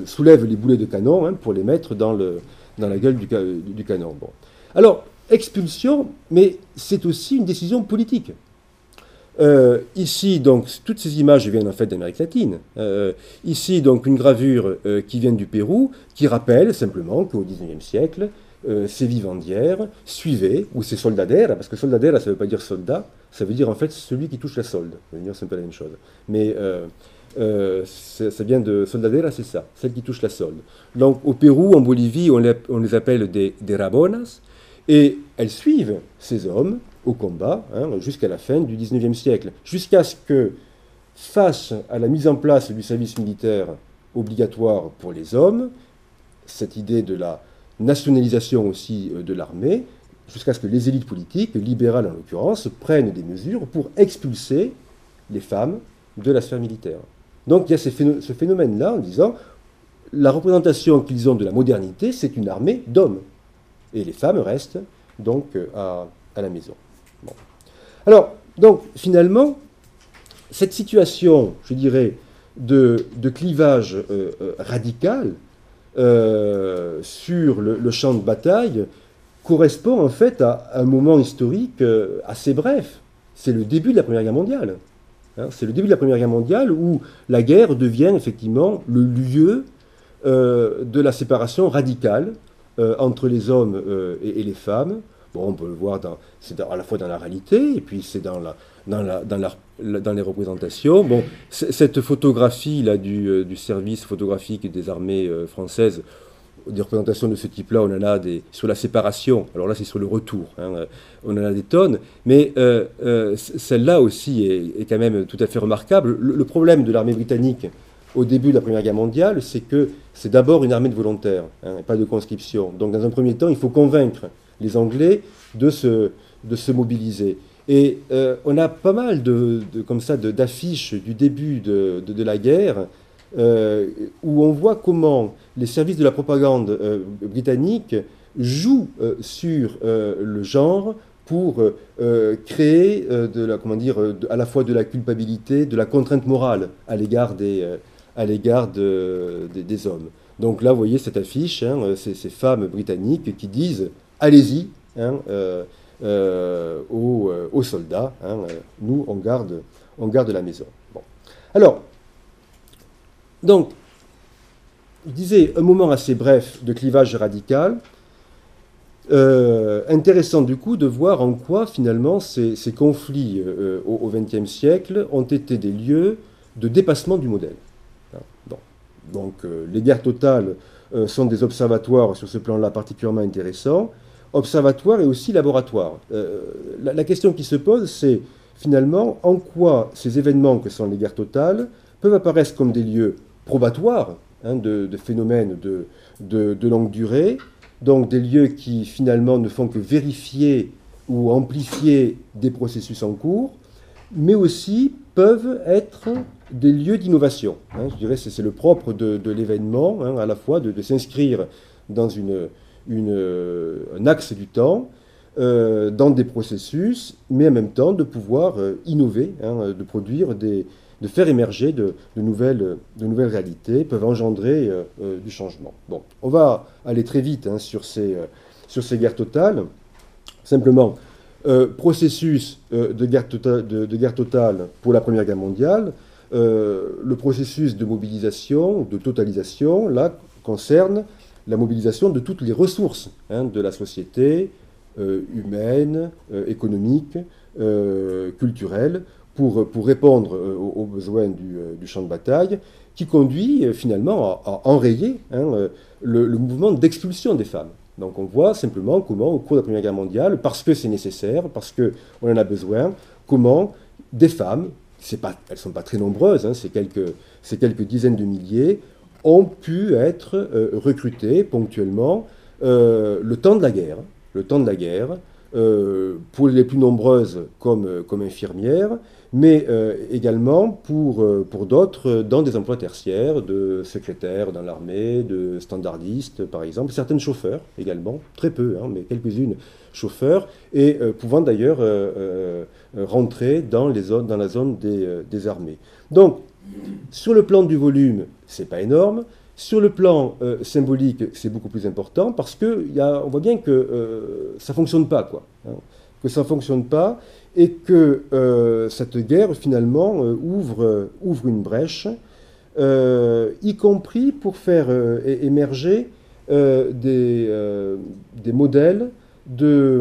soulève les boulets de canon hein, pour les mettre dans, le, dans la gueule du, du canon. Bon. Alors, expulsion, mais c'est aussi une décision politique. ici, donc, toutes ces images viennent en fait d'Amérique latine. ici, donc, une gravure qui vient du Pérou, qui rappelle simplement qu'au XIXe siècle, euh, ces vivandières suivaient, ou ces soldadères, parce que soldadère, ça ne veut pas dire soldat, ça veut dire en fait celui qui touche la solde. C'est un peu la même chose. Mais euh, ça vient de soldadera, c'est ça, celle qui touche la solde. Donc au Pérou, en Bolivie, on les, appelle des, des rabonas, et elles suivent ces hommes au combat hein, jusqu'à la fin du XIXe siècle, jusqu'à ce que, face à la mise en place du service militaire obligatoire pour les hommes, cette idée de la nationalisation aussi euh, de l'armée, jusqu'à ce que les élites politiques, libérales en l'occurrence, prennent des mesures pour expulser les femmes de la sphère militaire. Donc il y a ce phénomène-là en disant la représentation qu'ils ont de la modernité, c'est une armée d'hommes. Et les femmes restent donc euh, à, la maison. Alors, donc finalement, cette situation, je dirais, de, clivage euh, radical sur le, champ de bataille correspond en fait à un moment historique assez bref. C'est le début de la Première Guerre mondiale. Hein. c'est le début de la Première Guerre mondiale où la guerre devient effectivement le lieu de la séparation radicale euh, entre les hommes euh, et, les femmes. Bon, on peut le voir à la fois dans la réalité et puis c'est dans, la, dans, les représentations. Bon, cette photographie là du, euh, du, service photographique des armées françaises, des représentations de ce type-là, on en a des, sur la séparation. Alors là, c'est sur le retour. Hein, on en a des tonnes. Mais celle-là aussi est, quand même tout à fait remarquable. le problème de l'armée britannique au début de la Première Guerre mondiale, c'est que c'est d'abord une armée de volontaires, hein, pas de conscription. Donc dans un premier temps, il faut convaincre les Anglais de se mobiliser. Et euh, on a pas mal de, comme ça d'affiches du début de, la guerre euh, où on voit comment les services de la propagande euh, britannique jouent sur le genre pour créer de la, comment dire, à la fois de la culpabilité, de la contrainte morale à l'égard des, à l'égard des hommes. Donc là, vous voyez cette affiche, hein, ces, femmes britanniques qui disent allez-y hein, euh, euh, euh, aux, soldats, hein, nous on garde, la maison. Alors, donc, je disais un moment assez bref de clivage radical. intéressant du coup de voir en quoi finalement ces, conflits au XXe siècle ont été des lieux de dépassement du modèle. Donc euh, les guerres totales euh, sont des observatoires sur ce plan-là particulièrement intéressants. Observatoires et aussi laboratoires. Euh, la, question qui se pose, c'est finalement en quoi ces événements que sont les guerres totales peuvent apparaître comme des lieux probatoires hein, de, phénomènes de, de, longue durée, donc des lieux qui finalement ne font que vérifier ou amplifier des processus en cours, mais aussi peuvent être des lieux d'innovation. Hein. je dirais que c'est le propre de, l'événement, hein, à la fois de, s'inscrire dans une, un axe du temps, euh, dans des processus, mais en même temps de pouvoir euh, innover, hein, de produire de faire émerger de, nouvelles, de nouvelles réalités, peuvent engendrer euh, du changement. Bon, on va aller très vite sur, ces, sur ces guerres totales. Simplement, processus de guerre, totale, de, guerre totale pour la Première Guerre mondiale, euh, le processus de mobilisation, de totalisation, là, concerne la mobilisation de toutes les ressources hein, de la société euh, humaine, euh, économique, culturelle, pour, pour répondre aux, besoins du, champ de bataille, qui conduit finalement à, enrayer hein, le, le, mouvement d'expulsion des femmes. Donc on voit simplement comment, au cours de la Première Guerre mondiale, parce que c'est nécessaire, parce qu'on en a besoin, comment des femmes pas, elles ne sont pas très nombreuses, hein, c'est quelques, quelques, dizaines de milliers, ont pu être euh, recrutées ponctuellement euh, le temps de la guerre. Le temps de la guerre, euh, pour les plus nombreuses comme, comme infirmières, mais également pour, pour d'autres dans des emplois tertiaires, de secrétaires dans l'armée, de standardistes par exemple, certaines chauffeurs également, très peu, hein, mais quelques-unes chauffeurs, et pouvant d'ailleurs rentrer dans, les zones, dans la zone des, des, armées. Donc, sur le plan du volume, c'est pas énorme. Sur le plan euh, symbolique, c'est beaucoup plus important parce que voit bien que ça fonctionne pas, quoi. Hein, que ça fonctionne pas et que cette guerre finalement ouvre, une brèche, y compris pour faire émerger des, modèles de,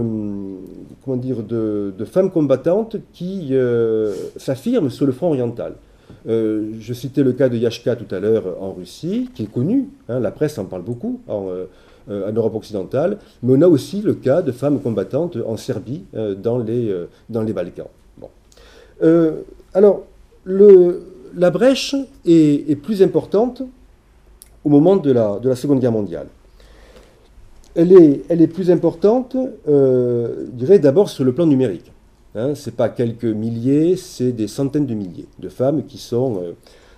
femmes combattantes qui euh, s'affirment sur le front oriental. Je citais le cas de Yashka tout à l'heure en Russie, qui est connu, hein, la presse en parle beaucoup en, Europe occidentale, mais on a aussi le cas de femmes combattantes en Serbie, dans, les, dans les Balkans. Bon. alors, la brèche est, plus importante au moment de la, de la Seconde Guerre mondiale. Elle est, elle est plus importante, euh, je dirais d'abord sur le plan numérique. Hein, ce n'est pas quelques milliers, c'est des centaines de milliers de femmes qui sont, euh,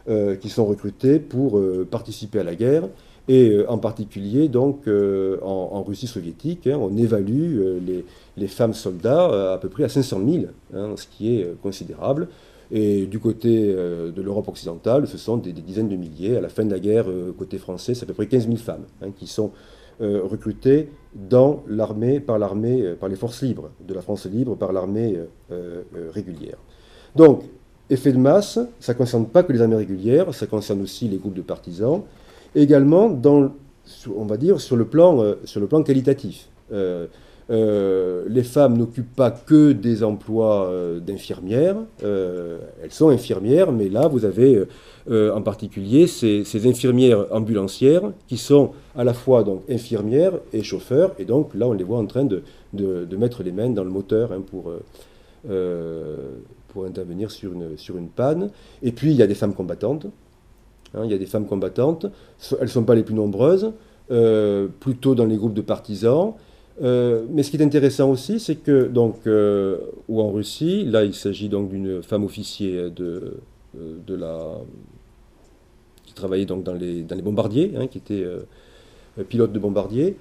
euh, qui sont recrutées pour participer à la guerre. Et en particulier, donc, en, Russie soviétique, hein, on évalue les, les, femmes soldats à peu près à 500 000, hein, ce qui est considérable. Et du côté euh, de l'Europe occidentale, ce sont des, dizaines de milliers. À la fin de la guerre, euh, côté français, c'est à peu près 15 000 femmes qui sont euh, recrutées dans l'armée, par l'armée, par les forces libres de la France libre, par l'armée régulière. Donc, effet de masse, ça ne concerne pas que les armées régulières, ça concerne aussi les groupes de partisans, également on va dire, sur le plan, qualitatif. Euh, les femmes n'occupent pas que des emplois euh, d'infirmières, euh, elles sont infirmières, mais là vous avez en particulier ces, infirmières ambulancières qui sont à la fois infirmières et chauffeurs, et donc là on les voit en train de, mettre les mains dans le moteur hein, pour, intervenir sur une, sur une panne. Et puis il y a des femmes combattantes, hein, il y a des femmes combattantes, elles ne sont pas les plus nombreuses, plutôt dans les groupes de partisans. Euh, mais ce qui est intéressant aussi, c'est que, donc, euh, ou en Russie, là il s'agit donc d'une femme officier de, euh, de la, qui travaillait donc dans les, dans les bombardiers, hein, qui était pilote de bombardier.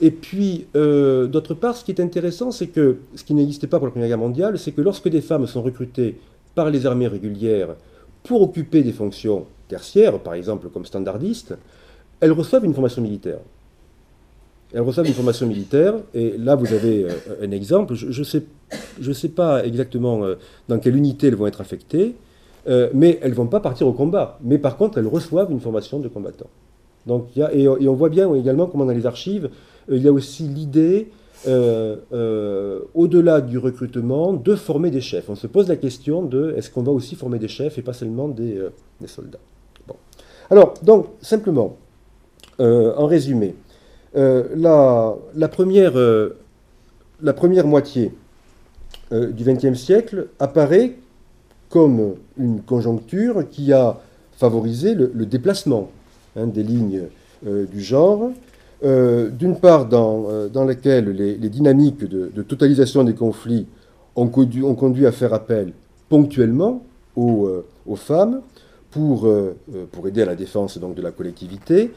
Et puis, d'autre part, ce qui est intéressant, c'est que ce qui n'existait pas pour la Première Guerre mondiale, c'est que lorsque des femmes sont recrutées par les armées régulières pour occuper des fonctions tertiaires, par exemple comme standardistes, elles reçoivent une formation militaire. Elles reçoivent une formation militaire, et là vous avez euh, un exemple. Je ne sais, pas exactement euh, dans quelle unité elles vont être affectées, euh, mais elles ne vont pas partir au combat. Mais par contre, elles reçoivent une formation de combattant. Donc, et, on voit bien également comment dans les archives, il y a aussi l'idée, au-delà du recrutement, de former des chefs. On se pose la question de est-ce qu'on va aussi former des chefs et pas seulement des, des soldats? Bon. Alors, donc, simplement, en résumé, euh, la, première, euh, la, première, moitié euh, du XXe siècle apparaît comme une conjoncture qui a favorisé le, déplacement hein, des lignes du genre, d'une part dans, laquelle les, dynamiques de, totalisation des conflits ont conduit, à faire appel ponctuellement aux, femmes pour, pour, aider à la défense donc, de la collectivité,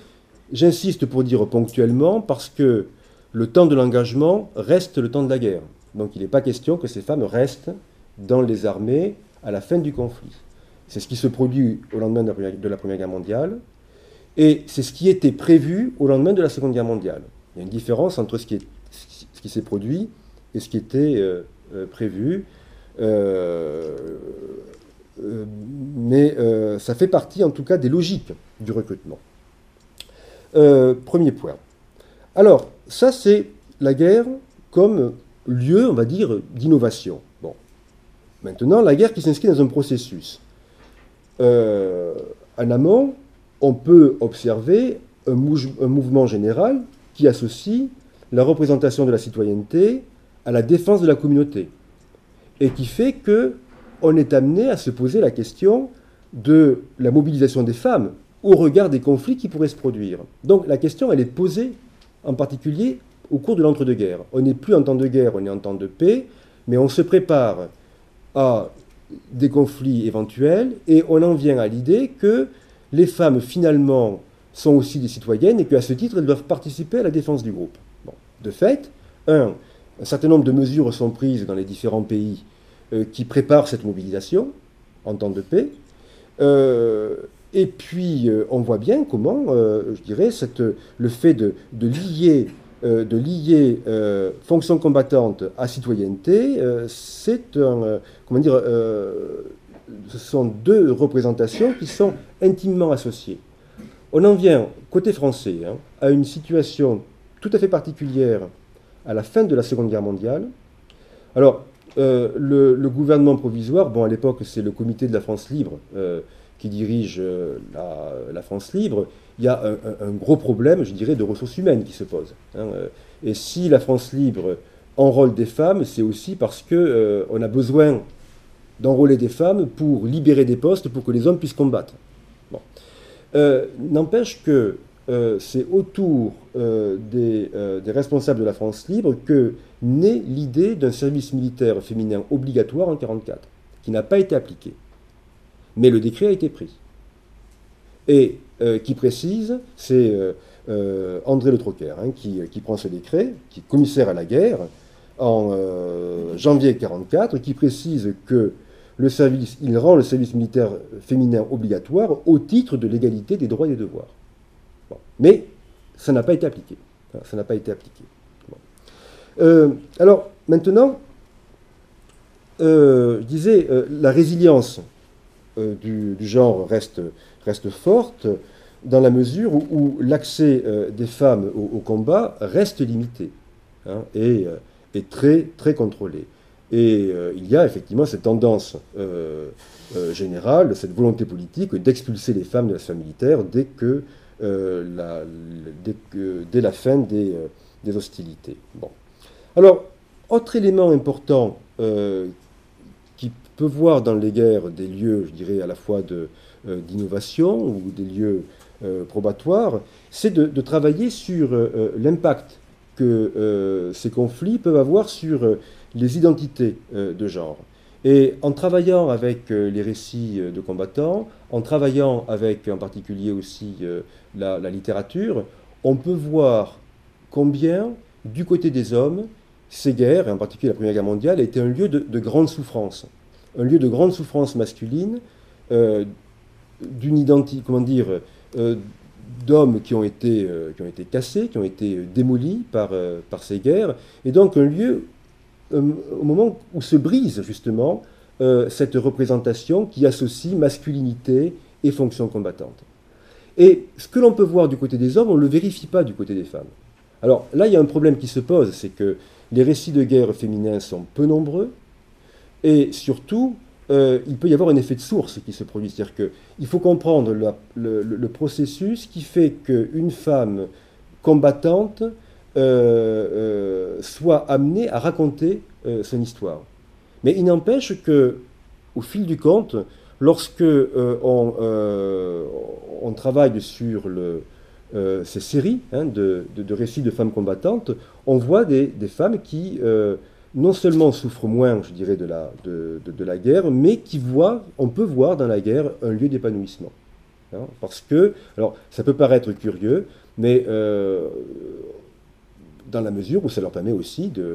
J'insiste pour dire ponctuellement parce que le temps de l'engagement reste le temps de la guerre. Donc il n'est pas question que ces femmes restent dans les armées à la fin du conflit. C'est ce qui se produit au lendemain de la Première Guerre mondiale et c'est ce qui était prévu au lendemain de la Seconde Guerre mondiale. Il y a une différence entre ce qui, s'est produit et ce qui était euh, euh, prévu. Euh, mais ça fait partie en tout cas des logiques du recrutement. Euh, premier point. Alors, ça, c'est la guerre comme lieu, on va dire, d'innovation. Bon. Maintenant, la guerre qui s'inscrit dans un processus. Euh, en amont, on peut observer un, un, mouvement général qui associe la représentation de la citoyenneté à la défense de la communauté. Et qui fait que on est amené à se poser la question de la mobilisation des femmes au regard des conflits qui pourraient se produire. Donc la question, elle est posée en particulier au cours de l'entre-deux-guerres. On n'est plus en temps de guerre, on est en temps de paix, mais on se prépare à des conflits éventuels et on en vient à l'idée que les femmes finalement sont aussi des citoyennes et qu'à ce titre, elles doivent participer à la défense du groupe. De fait, un, un certain nombre de mesures sont prises dans les différents pays euh, qui préparent cette mobilisation en temps de paix. Euh, et puis, euh, on voit bien comment, euh, je dirais, le fait de, lier, de lier euh, fonction combattante à citoyenneté, c'est un, comment dire, ce sont deux représentations qui sont intimement associées. On en vient, côté français, hein, à une situation tout à fait particulière à la fin de la Seconde Guerre mondiale. Alors, le, gouvernement provisoire, bon, à l'époque, c'est le comité de la France libre qui dirige la, France libre, il y a un, gros problème, je dirais, de ressources humaines qui se pose. Hein. Et si la France libre enrôle des femmes, c'est aussi parce qu'on on a besoin d'enrôler des femmes pour libérer des postes pour que les hommes puissent combattre. N'empêche que c'est autour des, des, responsables de la France libre que naît l'idée d'un service militaire féminin obligatoire en 1944, qui n'a pas été appliqué. Mais le décret a été pris. Et euh, qui précise, c'est euh, euh, André Le Troquer hein, qui, prend ce décret, qui est commissaire à la guerre, en janvier 1944, qui précise que le service, il rend le service militaire féminin obligatoire au titre de l'égalité des droits et des devoirs. Mais ça n'a pas été appliqué. Ça n'a pas été appliqué. Alors, maintenant, je disais, la résilience du, genre reste, reste, forte dans la mesure où, l'accès des femmes au, combat reste limité hein, et est très, très contrôlé. Et il y a effectivement cette tendance générale, cette volonté politique d'expulser les femmes de la sphère militaire dès que, la, dès, la fin des, des hostilités. Bon. Alors, autre élément important euh, peut voir dans les guerres des lieux, je dirais, à la fois euh, d'innovation ou des lieux euh, probatoires, c'est de, travailler sur l'impact que ces conflits peuvent avoir sur les identités de genre. Et en travaillant avec les récits de combattants, en travaillant avec en particulier aussi la, littérature, on peut voir combien, du côté des hommes, ces guerres, et en particulier la Première Guerre mondiale, étaient un lieu de, grande souffrance. Un lieu de grande souffrance masculine, euh, d'une identité, comment dire, euh, d'hommes qui, ont été, euh, qui ont été cassés, qui ont été démolis par ces guerres, et donc un lieu au moment où se brise justement cette représentation qui associe masculinité et fonction combattante. Et ce que l'on peut voir du côté des hommes, on ne le vérifie pas du côté des femmes. Alors là, il y a un problème qui se pose, c'est que les récits de guerre féminins sont peu nombreux, et surtout, euh, il peut y avoir un effet de source qui se produit. C'est-à-dire qu'il faut comprendre le, processus qui fait qu'une femme combattante euh, euh, soit amenée à raconter son histoire. Mais il n'empêche que, au fil du compte, lorsque on, travaille sur ces séries hein, de, récits de femmes combattantes, on voit des, femmes qui non seulement souffrent moins, je dirais, de la, de, la, guerre, mais qui voient, on peut voir dans la guerre un lieu d'épanouissement. Hein, parce que, alors ça peut paraître curieux, mais euh, dans la mesure où ça leur permet aussi de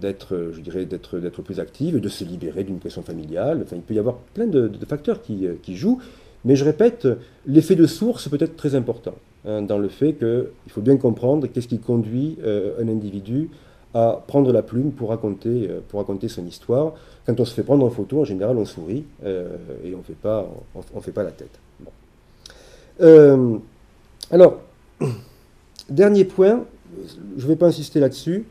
d'être, je dirais, d'être, d'être plus actives, de se libérer d'une pression familiale. Enfin, il peut y avoir plein de, facteurs qui, qui, jouent. Mais je répète, l'effet de source peut être très important hein, dans le fait qu'il faut bien comprendre qu'est-ce qui conduit euh, un individu à prendre la plume pour raconter, euh, pour raconter son histoire. Quand on se fait prendre en photo, en général, on sourit euh, et on ne fait, pas, on, fait pas la tête. alors, dernier point, je ne vais pas insister là-dessus,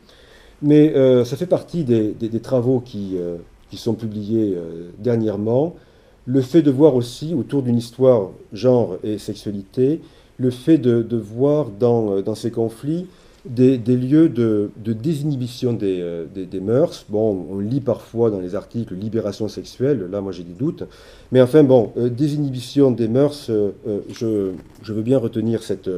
mais ça fait partie des, travaux qui, qui, sont publiés dernièrement le fait de voir aussi autour d'une histoire genre et sexualité, le fait de, voir dans, euh, dans, ces conflits des, lieux de, désinhibition euh, des, mœurs. Bon, on lit parfois dans les articles libération sexuelle, là moi j'ai des doutes. Mais enfin bon, euh, désinhibition des mœurs, je, je, veux bien retenir cette,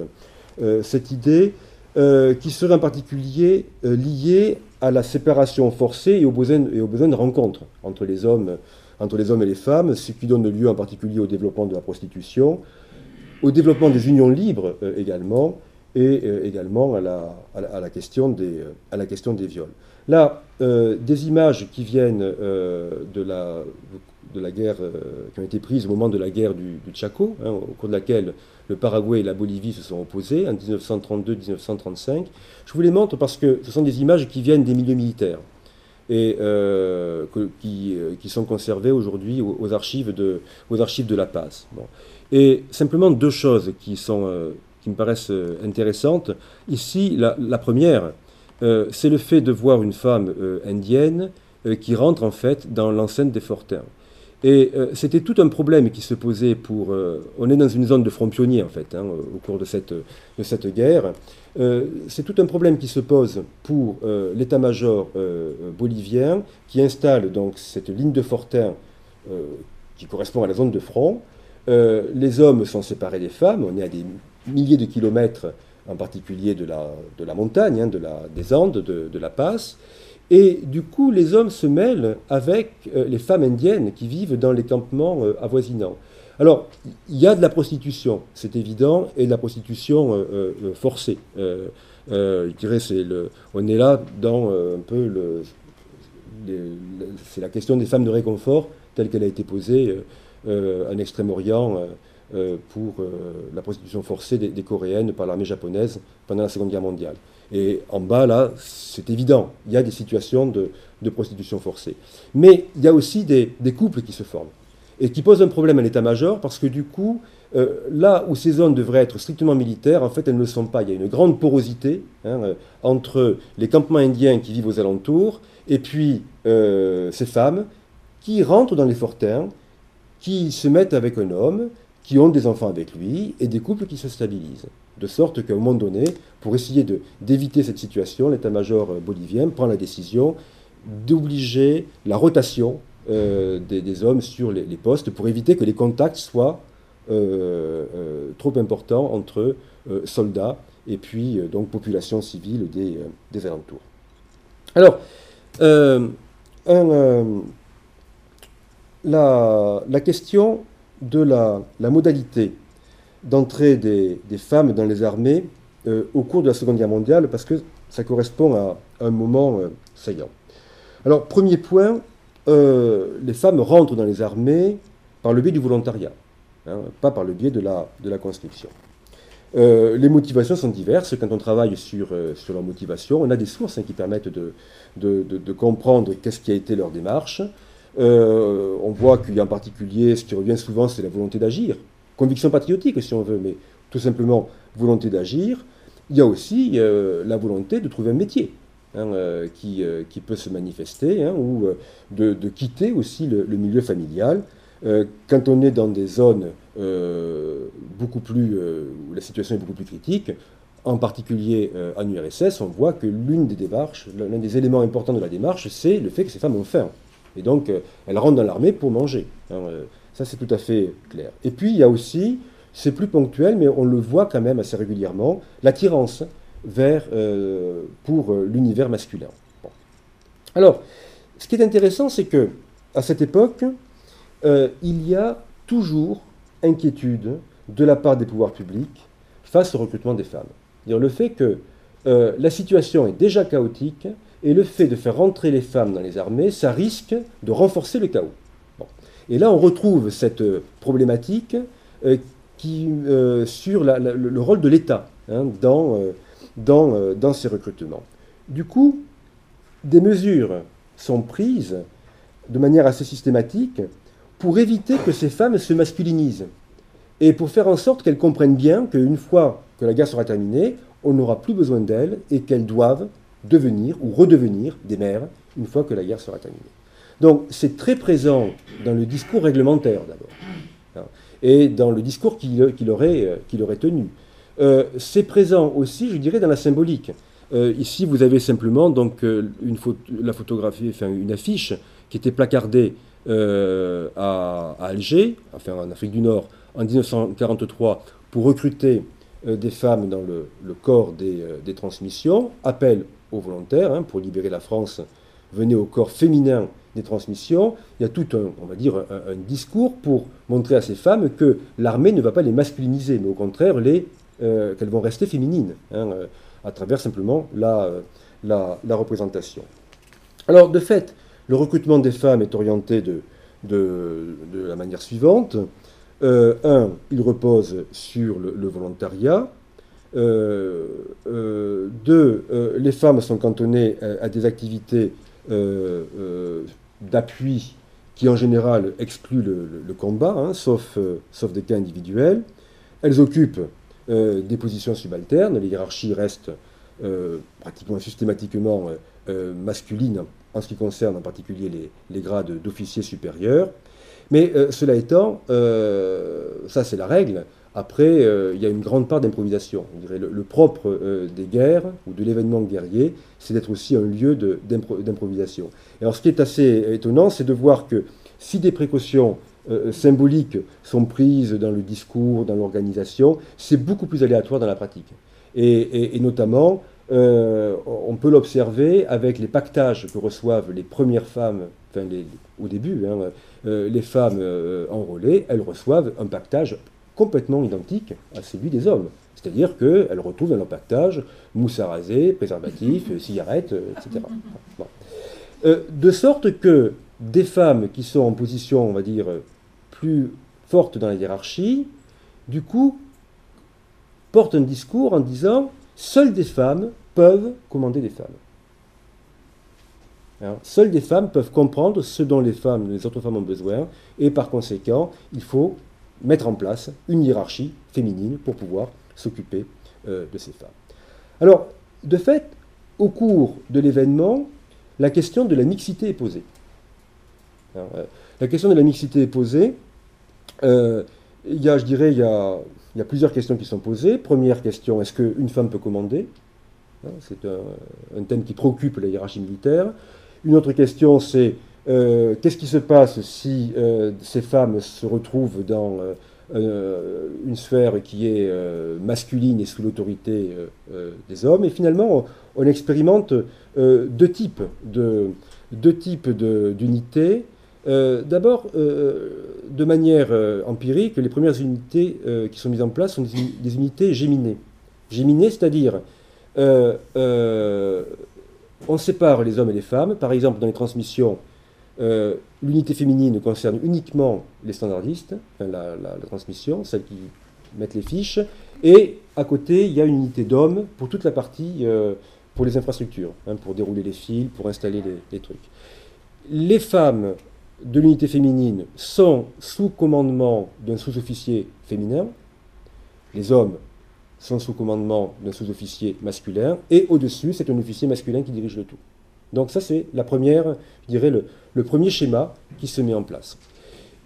cette idée qui serait en particulier liée à la séparation forcée et au besoin, et au besoin de rencontre entre les hommes entre les hommes et les femmes, ce qui donne lieu en particulier au développement de la prostitution, au développement des unions libres euh, également, et euh, également à la, à, la, question des, euh, à la question des viols. Là, des images qui viennent de, la, de la guerre, qui ont été prises au moment de la guerre du, Chaco, hein, au cours de laquelle le Paraguay et la Bolivie se sont opposés en 1932-1935. Je vous les montre parce que ce sont des images qui viennent des milieux militaires et euh, qui, euh, qui, sont conservés aujourd'hui aux, archives de, aux archives de La Paz. Et simplement deux choses qui, sont, euh, qui me paraissent intéressantes. Ici, la, première, c'est le fait de voir une femme indienne qui rentre en fait dans l'enceinte des fortins. Et c'était tout un problème qui se posait pour... on est dans une zone de front pionnier, en fait, hein, au cours de cette, de cette guerre. c'est tout un problème qui se pose pour l'état-major bolivien qui installe donc cette ligne de Fortin qui correspond à la zone de front. les hommes sont séparés des femmes, on est à des milliers de kilomètres en particulier de la, de la montagne, hein, de la, des Andes, de, de, la Passe. Et du coup, les hommes se mêlent avec euh, les femmes indiennes qui vivent dans les campements euh, avoisinants. Alors, il y a de la prostitution, c'est évident, et de la prostitution euh, forcée. je dirais, on est là dans un peu le, c'est la question des femmes de réconfort telle qu'elle a été posée en Extrême-Orient pour euh, la prostitution forcée des, Coréennes par l'armée japonaise pendant la Seconde Guerre mondiale. Et en bas, là, c'est évident, il y a des situations de, prostitution forcée. Mais il y a aussi des, couples qui se forment et qui posent un problème à l'état-major parce que du coup, euh, là où ces zones devraient être strictement militaires, en fait, elles ne le sont pas. Il y a une grande porosité hein, entre les campements indiens qui vivent aux alentours et puis ces femmes qui rentrent dans les fortins, qui se mettent avec un homme, qui ont des enfants avec lui et des couples qui se stabilisent. De sorte qu'à un moment donné, pour essayer d'éviter cette situation, l'état-major euh, bolivien prend la décision d'obliger la rotation euh, des, hommes sur les, postes pour éviter que les contacts soient euh, trop importants entre soldats et puis donc population civile des, des alentours. Alors, la, la, question de la, modalité d'entrée des, femmes dans les armées euh, au cours de la Seconde Guerre mondiale, parce que ça correspond à, un moment euh, saillant. Alors, premier point, euh, les femmes rentrent dans les armées par le biais du volontariat, hein, pas par le biais de la, la conscription. les motivations sont diverses. Quand on travaille sur, leur motivation, on a des sources hein, qui permettent de comprendre qu'est-ce qui a été leur démarche. Euh, on voit qu'il y a en particulier, ce qui revient souvent, c'est la volonté d'agir. Conviction patriotique, si on veut, mais tout simplement volonté d'agir. Il y a aussi euh, la volonté de trouver un métier hein, euh, qui, peut se manifester, hein, ou de, quitter aussi le, milieu familial. quand on est dans des zones beaucoup plus, où la situation est beaucoup plus critique, en particulier en URSS, on voit que l'une des démarches, l'un des éléments importants de la démarche, c'est le fait que ces femmes ont faim. Et donc, euh, elle rentre dans l'armée pour manger. Euh, ça, c'est tout à fait clair. Et puis, il y a aussi, c'est plus ponctuel, mais on le voit quand même assez régulièrement, l'attirance vers, euh, pour l'univers masculin. Alors, ce qui est intéressant, c'est que à cette époque, il y a toujours inquiétude de la part des pouvoirs publics face au recrutement des femmes. le fait que la situation est déjà chaotique, et le fait de faire rentrer les femmes dans les armées, ça risque de renforcer le chaos. Et là, on retrouve cette euh, problématique euh, qui, euh, sur le, rôle de l'État hein, dans, dans, dans, ces recrutements. Du coup, des mesures sont prises de manière assez systématique pour éviter que ces femmes se masculinisent et pour faire en sorte qu'elles comprennent bien qu'une fois que la guerre sera terminée, on n'aura plus besoin d'elles et qu'elles doivent devenir ou redevenir des mères une fois que la guerre sera terminée. Donc c'est très présent dans le discours réglementaire d'abord, hein, et dans le discours qu'il aurait, euh, aurait, tenu. Euh, c'est présent aussi, je dirais, dans la symbolique. Euh, ici, vous avez simplement donc une la photographie, une affiche qui était placardée à, Alger, enfin en Afrique du Nord, en 1943, pour recruter des femmes dans le, corps des, des, transmissions, appel volontaires hein, pour libérer la France venait au corps féminin des transmissions. Il y a tout un, on va dire, un, discours pour montrer à ces femmes que l'armée ne va pas les masculiniser, mais au contraire euh, qu'elles vont rester féminines, hein, euh, à travers simplement la, euh, la, représentation. Alors, de fait, le recrutement des femmes est orienté de la manière suivante. un, il repose sur le volontariat. Euh, euh, deux, euh, les femmes sont cantonnées à, des activités d'appui qui en général excluent le, combat, hein, sauf, des cas individuels. Elles occupent des positions subalternes, les hiérarchies restent pratiquement systématiquement masculines en ce qui concerne en particulier les grades d'officiers supérieurs. Mais cela étant, ça c'est la règle. Après, il y a une grande part d'improvisation. Le, propre des guerres ou de l'événement guerrier, c'est d'être aussi un lieu d'improvisation. Alors, ce qui est assez étonnant, c'est de voir que si des précautions euh, symboliques sont prises dans le discours, dans l'organisation, c'est beaucoup plus aléatoire dans la pratique. Et, notamment, euh, on peut l'observer avec les pactages que reçoivent les premières femmes, enfin au début, hein, euh, les femmes enrôlées, elles reçoivent un pactage complètement identique à celui des hommes. C'est-à-dire qu'elles retrouvent dans leur pactage mousse à raser, préservatif, cigarettes, etc. de sorte que des femmes qui sont en position, on va dire, plus forte dans la hiérarchie, du coup, porte un discours en disant seules des femmes peuvent commander des femmes. Hein, seules des femmes peuvent comprendre ce dont les femmes, les autres femmes ont besoin, et par conséquent, il faut mettre en place une hiérarchie féminine pour pouvoir s'occuper euh, de ces femmes. Alors, de fait, au cours de l'événement, la question de la mixité est posée. Hein, euh, la question de la mixité est posée, euh, il y a, je dirais, il y a, plusieurs questions qui sont posées. Première question, est-ce qu'une femme peut commander? Hein, C'est un, thème qui préoccupe la hiérarchie militaire. Une autre question, c'est euh, qu'est-ce qui se passe si euh, ces femmes se retrouvent dans une sphère qui est masculine et sous l'autorité des hommes? Et finalement, on, expérimente deux types de deux types d'unités euh, d'abord, euh, de manière euh, empirique, les premières unités qui sont mises en place sont des, unités géminées. Géminées, c'est-à-dire, on sépare les hommes et les femmes. Par exemple, dans les transmissions, l'unité féminine concerne uniquement les standardistes, la, transmission, celles qui mettent les fiches. Et à côté, il y a une unité d'hommes pour toute la partie, pour les infrastructures, hein, pour dérouler les fils, pour installer les trucs. Les femmes de l'unité féminine sont sous commandement d'un sous-officier féminin, les hommes sont sous commandement d'un sous-officier masculin, et au-dessus, c'est un officier masculin qui dirige le tout. Donc ça, c'est la première, je dirais, le, premier schéma qui se met en place.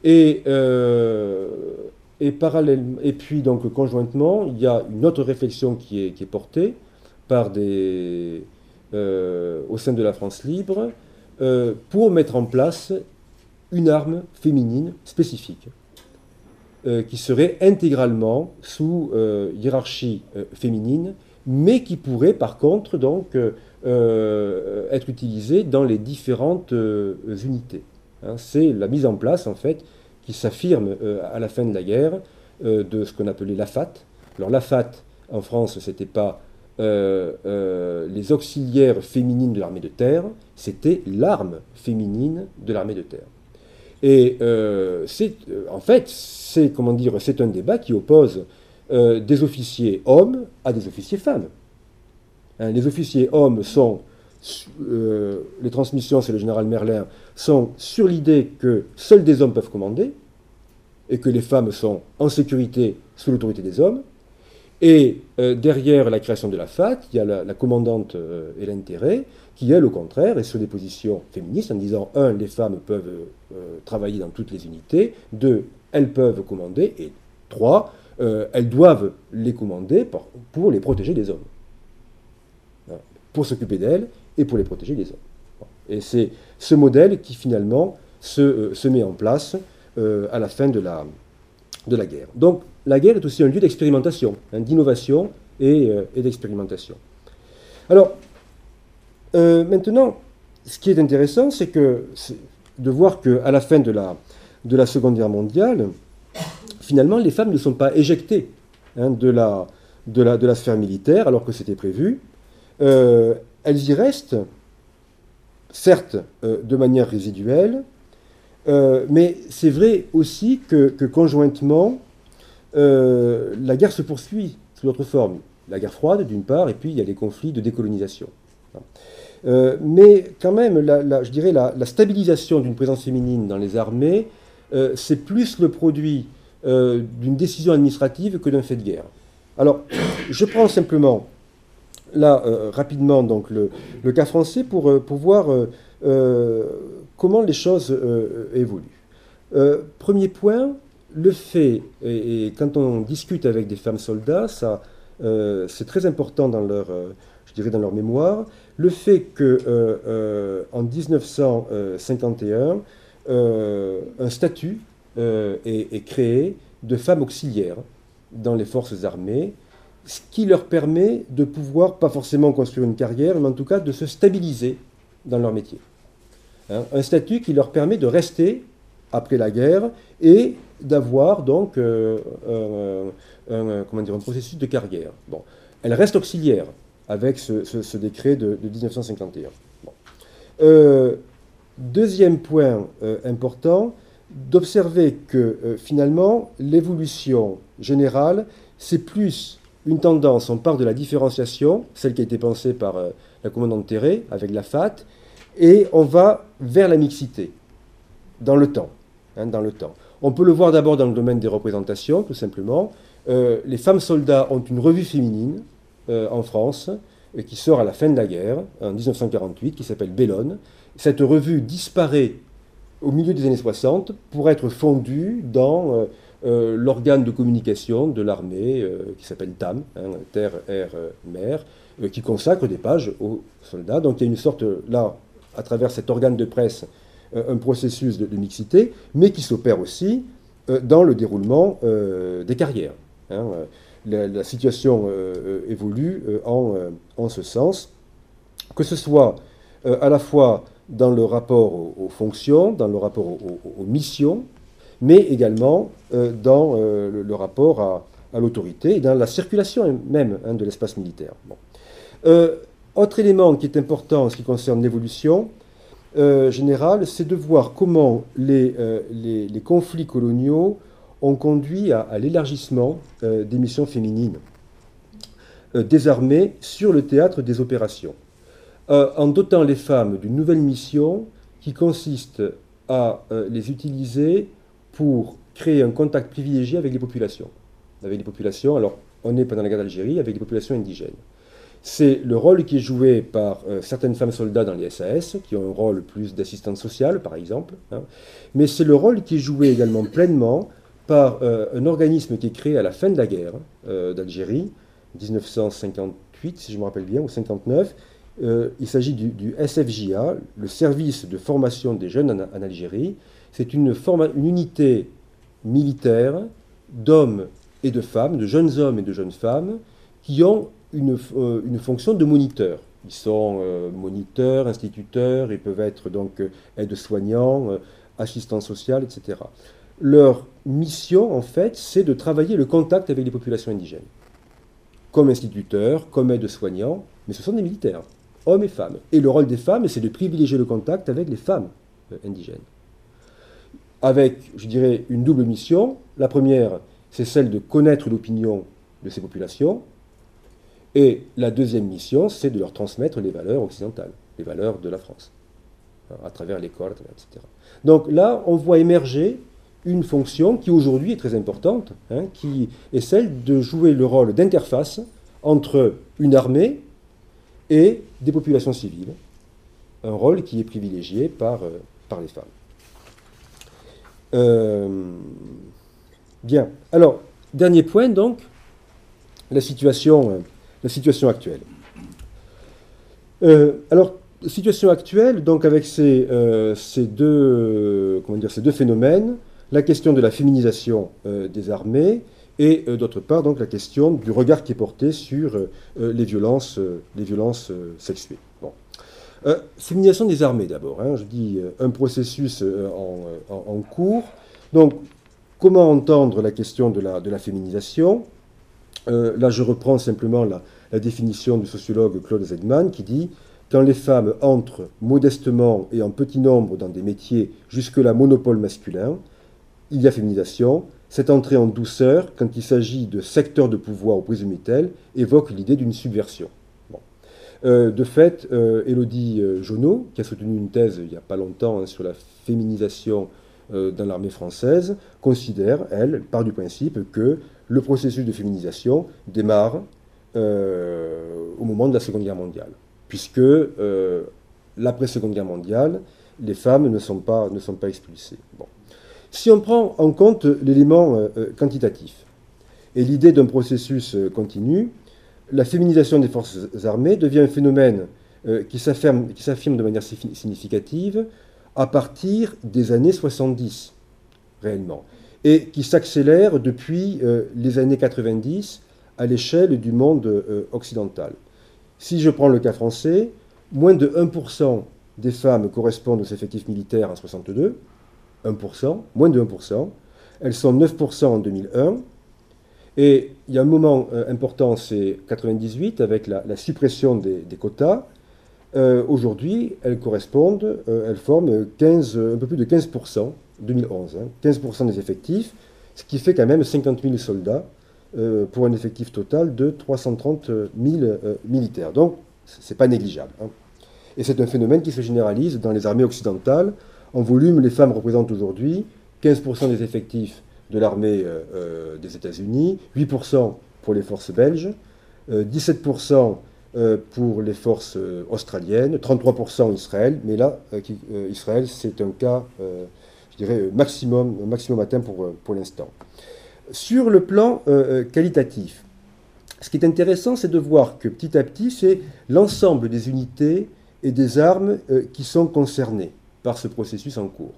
Et, euh, et, et puis, donc, conjointement, il y a une autre réflexion qui est, portée par des, euh, au sein de la France libre euh, pour mettre en place une arme féminine spécifique, qui serait intégralement sous hiérarchie féminine, mais qui pourrait par contre donc être utilisée dans les différentes unités. Hein, c'est la mise en place en fait qui s'affirme à la fin de la guerre de ce qu'on appelait l'AFAT. Alors l'AFAT en France, c'était pas les auxiliaires féminines de l'armée de terre, c'était l'arme féminine de l'armée de terre. Et euh, c'est, euh, en fait, c'est comment dire, c'est un débat qui oppose euh, des officiers hommes à des officiers femmes. Hein, les officiers hommes sont, les transmissions, c'est le général Merlin, sont sur l'idée que seuls des hommes peuvent commander et que les femmes sont en sécurité sous l'autorité des hommes. Et derrière la création de la FAT, il y a la, commandante Hélène Terré qui, elle, au contraire, est sur des positions féministes en disant, un, les femmes peuvent euh, travailler dans toutes les unités, deux, elles peuvent commander, et trois, euh, elles doivent les commander pour, les protéger des hommes. Pour s'occuper d'elles et pour les protéger des hommes. Et c'est ce modèle qui finalement se, euh, met en place à la fin de la, de la guerre. Donc la guerre est aussi un lieu d'expérimentation, hein, d'innovation et, et d'expérimentation. Alors, euh, maintenant, ce qui est intéressant, c'est que de voir qu'à la fin de la, de la Seconde Guerre mondiale, finalement, les femmes ne sont pas éjectées hein, de, la, de, la, de, la, sphère militaire, alors que c'était prévu. Euh, elles y restent, certes, euh, de manière résiduelle, mais c'est vrai aussi que, conjointement, la guerre se poursuit sous d'autres formes. La guerre froide, d'une part, et puis il y a les conflits de décolonisation. Euh, mais quand même, je dirais la, stabilisation d'une présence féminine dans les armées, euh, c'est plus le produit euh, d'une décision administrative que d'un fait de guerre. Alors, je prends simplement là rapidement donc le, cas français pour, pour voir comment les choses évoluent. premier point, le fait, et, quand on discute avec des femmes soldats, c'est très important dans leur, je dirais dans leur mémoire, le fait que en 1951, un statut est, créé de femmes auxiliaires dans les forces armées, ce qui leur permet de pouvoir, pas forcément construire une carrière, mais en tout cas de se stabiliser dans leur métier. Hein, un statut qui leur permet de rester après la guerre et d'avoir donc euh, un, comment dire, un processus de carrière. Bon. Elles restent auxiliaires avec ce, décret de, 1951. Euh, deuxième point euh, important, d'observer que finalement l'évolution générale, c'est plus une tendance, on part de la différenciation, celle qui a été pensée par la commandante Terré avec la FAT, et on va vers la mixité, dans le temps. Hein, dans le temps. On peut le voir d'abord dans le domaine des représentations, tout simplement. Euh, les femmes soldats ont une revue féminine euh, en France, euh, qui sort à la fin de la guerre, en 1948, qui s'appelle Bellone. Cette revue disparaît au milieu des années 60 pour être fondue dans l'organe de communication de l'armée, qui s'appelle TAM, hein, Terre, Air, Mer, qui consacre des pages aux soldats. Donc il y a une sorte, là, à travers cet organe de presse, euh, un processus de, mixité, mais qui s'opère aussi euh, dans le déroulement euh, des carrières. Hein, la, situation évolue en, en, ce sens, que ce soit à la fois dans le rapport aux, fonctions, dans le rapport aux, missions, mais également dans le, rapport à, l'autorité et dans la circulation même hein, de l'espace militaire. autre élément qui est important en ce qui concerne l'évolution, euh, général, c'est de voir comment les, euh, conflits coloniaux ont conduit à, l'élargissement euh, des missions féminines des armées sur le théâtre des opérations, en dotant les femmes d'une nouvelle mission qui consiste à les utiliser pour créer un contact privilégié avec les populations. Avec les populations, alors on est pendant la guerre d'Algérie, avec les populations indigènes. C'est le rôle qui est joué par euh, certaines femmes soldats dans les SAS, qui ont un rôle plus d'assistante sociale, par exemple. Hein. Mais c'est le rôle qui est joué également pleinement par euh, un organisme qui est créé à la fin de la guerre euh, d'Algérie, 1958, si je me rappelle bien, ou 59. il s'agit du, SFJA, le service de formation des jeunes en, Algérie. C'est une, unité militaire d'hommes et de femmes, de jeunes hommes et de jeunes femmes, qui ont euh, une, fonction de moniteur. Ils sont euh, moniteurs, instituteurs, ils peuvent être donc euh, aides-soignants, assistants sociaux, etc. Leur mission, en fait, c'est de travailler le contact avec les populations indigènes. Comme instituteurs, comme aides-soignants, mais ce sont des militaires, hommes et femmes. Et le rôle des femmes, c'est de privilégier le contact avec les femmes indigènes. Avec, je dirais, une double mission. La première, c'est celle de connaître l'opinion de ces populations, et la deuxième mission, c'est de leur transmettre les valeurs occidentales, les valeurs de la France, hein, à travers l'école, etc. Donc là, on voit émerger une fonction qui aujourd'hui est très importante, hein, qui est celle de jouer le rôle d'interface entre une armée et des populations civiles, un rôle qui est privilégié par, euh, par les femmes. Euh, bien, alors, dernier point donc, la situation euh, la situation actuelle. Euh, alors, situation actuelle, donc avec ces, ces, deux, comment dire, ces deux phénomènes, la question de la féminisation des armées et d'autre part donc la question du regard qui est porté sur les violences, les violences sexuées. Féminisation des armées d'abord, hein, je dis un processus en, en, cours. Donc, comment entendre la question de la, féminisation? Euh, là, je reprends simplement la, définition du sociologue Claude Zedman qui dit Quand les femmes entrent modestement et en petit nombre dans des métiers jusque-là monopole masculin, il y a féminisation. Cette entrée en douceur, quand il s'agit de secteurs de pouvoir ou présumé-tel, évoque l'idée d'une subversion. Euh, de fait, euh, Élodie Jonot, qui a soutenu une thèse il n'y a pas longtemps hein, sur la féminisation dans l'armée française, considère, elle, part du principe que le processus de féminisation démarre euh, au moment de la Seconde Guerre mondiale, puisque euh, l'après-Seconde Guerre mondiale, les femmes ne sont pas, ne sont pas expulsées. Bon. Si on prend en compte l'élément quantitatif et l'idée d'un processus continu, la féminisation des forces armées devient un phénomène qui s'affirme de manière significative à partir des années 70, réellement, et qui s'accélère depuis les années 90 à l'échelle du monde occidental. Si je prends le cas français, moins de 1% des femmes correspondent aux effectifs militaires en 62, 1%, moins de 1%. Elles sont 9% en 2001. Et il y a un moment euh, important, c'est 98, avec la, suppression des, quotas. Euh, aujourd'hui, elles correspondent, euh, elles forment 15, un peu plus de 15%, 2011, 15% des effectifs, ce qui fait quand même 50 000 soldats pour un effectif total de 330 000 militaires. Donc, ce n'est pas négligeable. Hein. Et c'est un phénomène qui se généralise dans les armées occidentales. En volume, les femmes représentent aujourd'hui 15% des effectifs de l'armée euh, euh, des États-Unis, 8% pour les forces belges, 17% euh, pour les forces australiennes, 33% Israël, mais là, Israël, c'est un cas, je dirais, maximum, maximum atteint pour, pour l'instant. Sur le plan qualitatif, ce qui est intéressant, c'est de voir que petit à petit, c'est l'ensemble des unités et des armes qui sont concernées par ce processus en cours.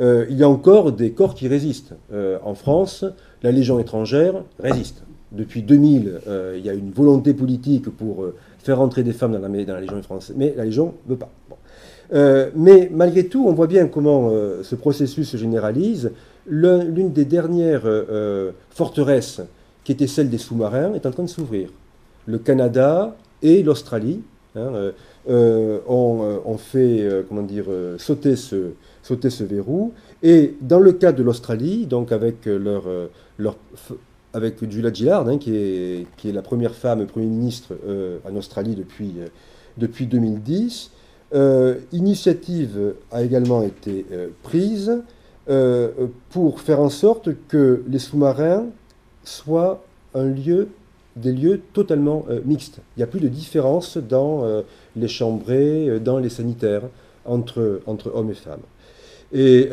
Euh, il y a encore des corps qui résistent. Euh, en France, la Légion étrangère résiste. Depuis 2000, il y a une volonté politique pour faire entrer des femmes dans la, dans la Légion française, mais la Légion ne veut pas. mais malgré tout, on voit bien comment ce processus se généralise. L'une des dernières forteresses, qui était celle des sous-marins, est en train de s'ouvrir. Le Canada et l'Australie hein, euh, euh, ont, fait euh, comment dire, sauter, ce, sauter ce verrou. Et dans le cas de l'Australie, donc avec, leur, leur, avec Julia Gillard, hein, qui, est, qui est la première femme Premier ministre en Australie depuis, depuis 2010, initiative a également été prise pour faire en sorte que les sous-marins soient un lieu des lieux totalement euh, mixtes. Il n'y a plus de différence dans euh, les chambrées, euh, dans les sanitaires, entre, entre hommes et femmes. Et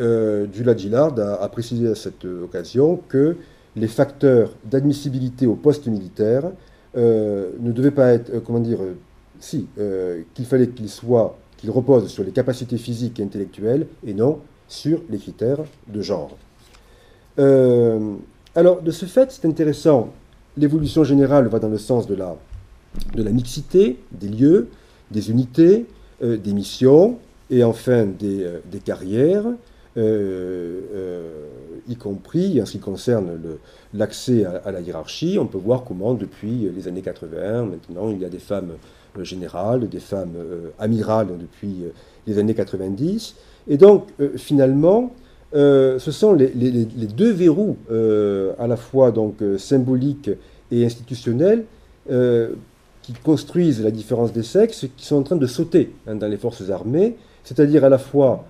Dula Gillard a, précisé à cette occasion que les facteurs d'admissibilité au poste militaire ne devaient pas être, comment dire, si, qu'il fallait qu'ils soient, qu'ils reposent sur les capacités physiques et intellectuelles et non sur les critères de genre. alors, de ce fait, c'est intéressant l'évolution générale va dans le sens de la, de la mixité des lieux, des unités, euh, des missions et enfin des, euh, carrières, euh, y compris en ce qui concerne l'accès à, la hiérarchie. On peut voir comment depuis les années 80, maintenant, il y a des femmes générales, des femmes amirales depuis les années 90. Et donc, finalement, ce sont les, deux verrous, à la fois donc, symboliques et institutionnels, euh, qui construisent la différence des sexes, qui sont en train de sauter hein, dans les forces armées, c'est-à-dire à la fois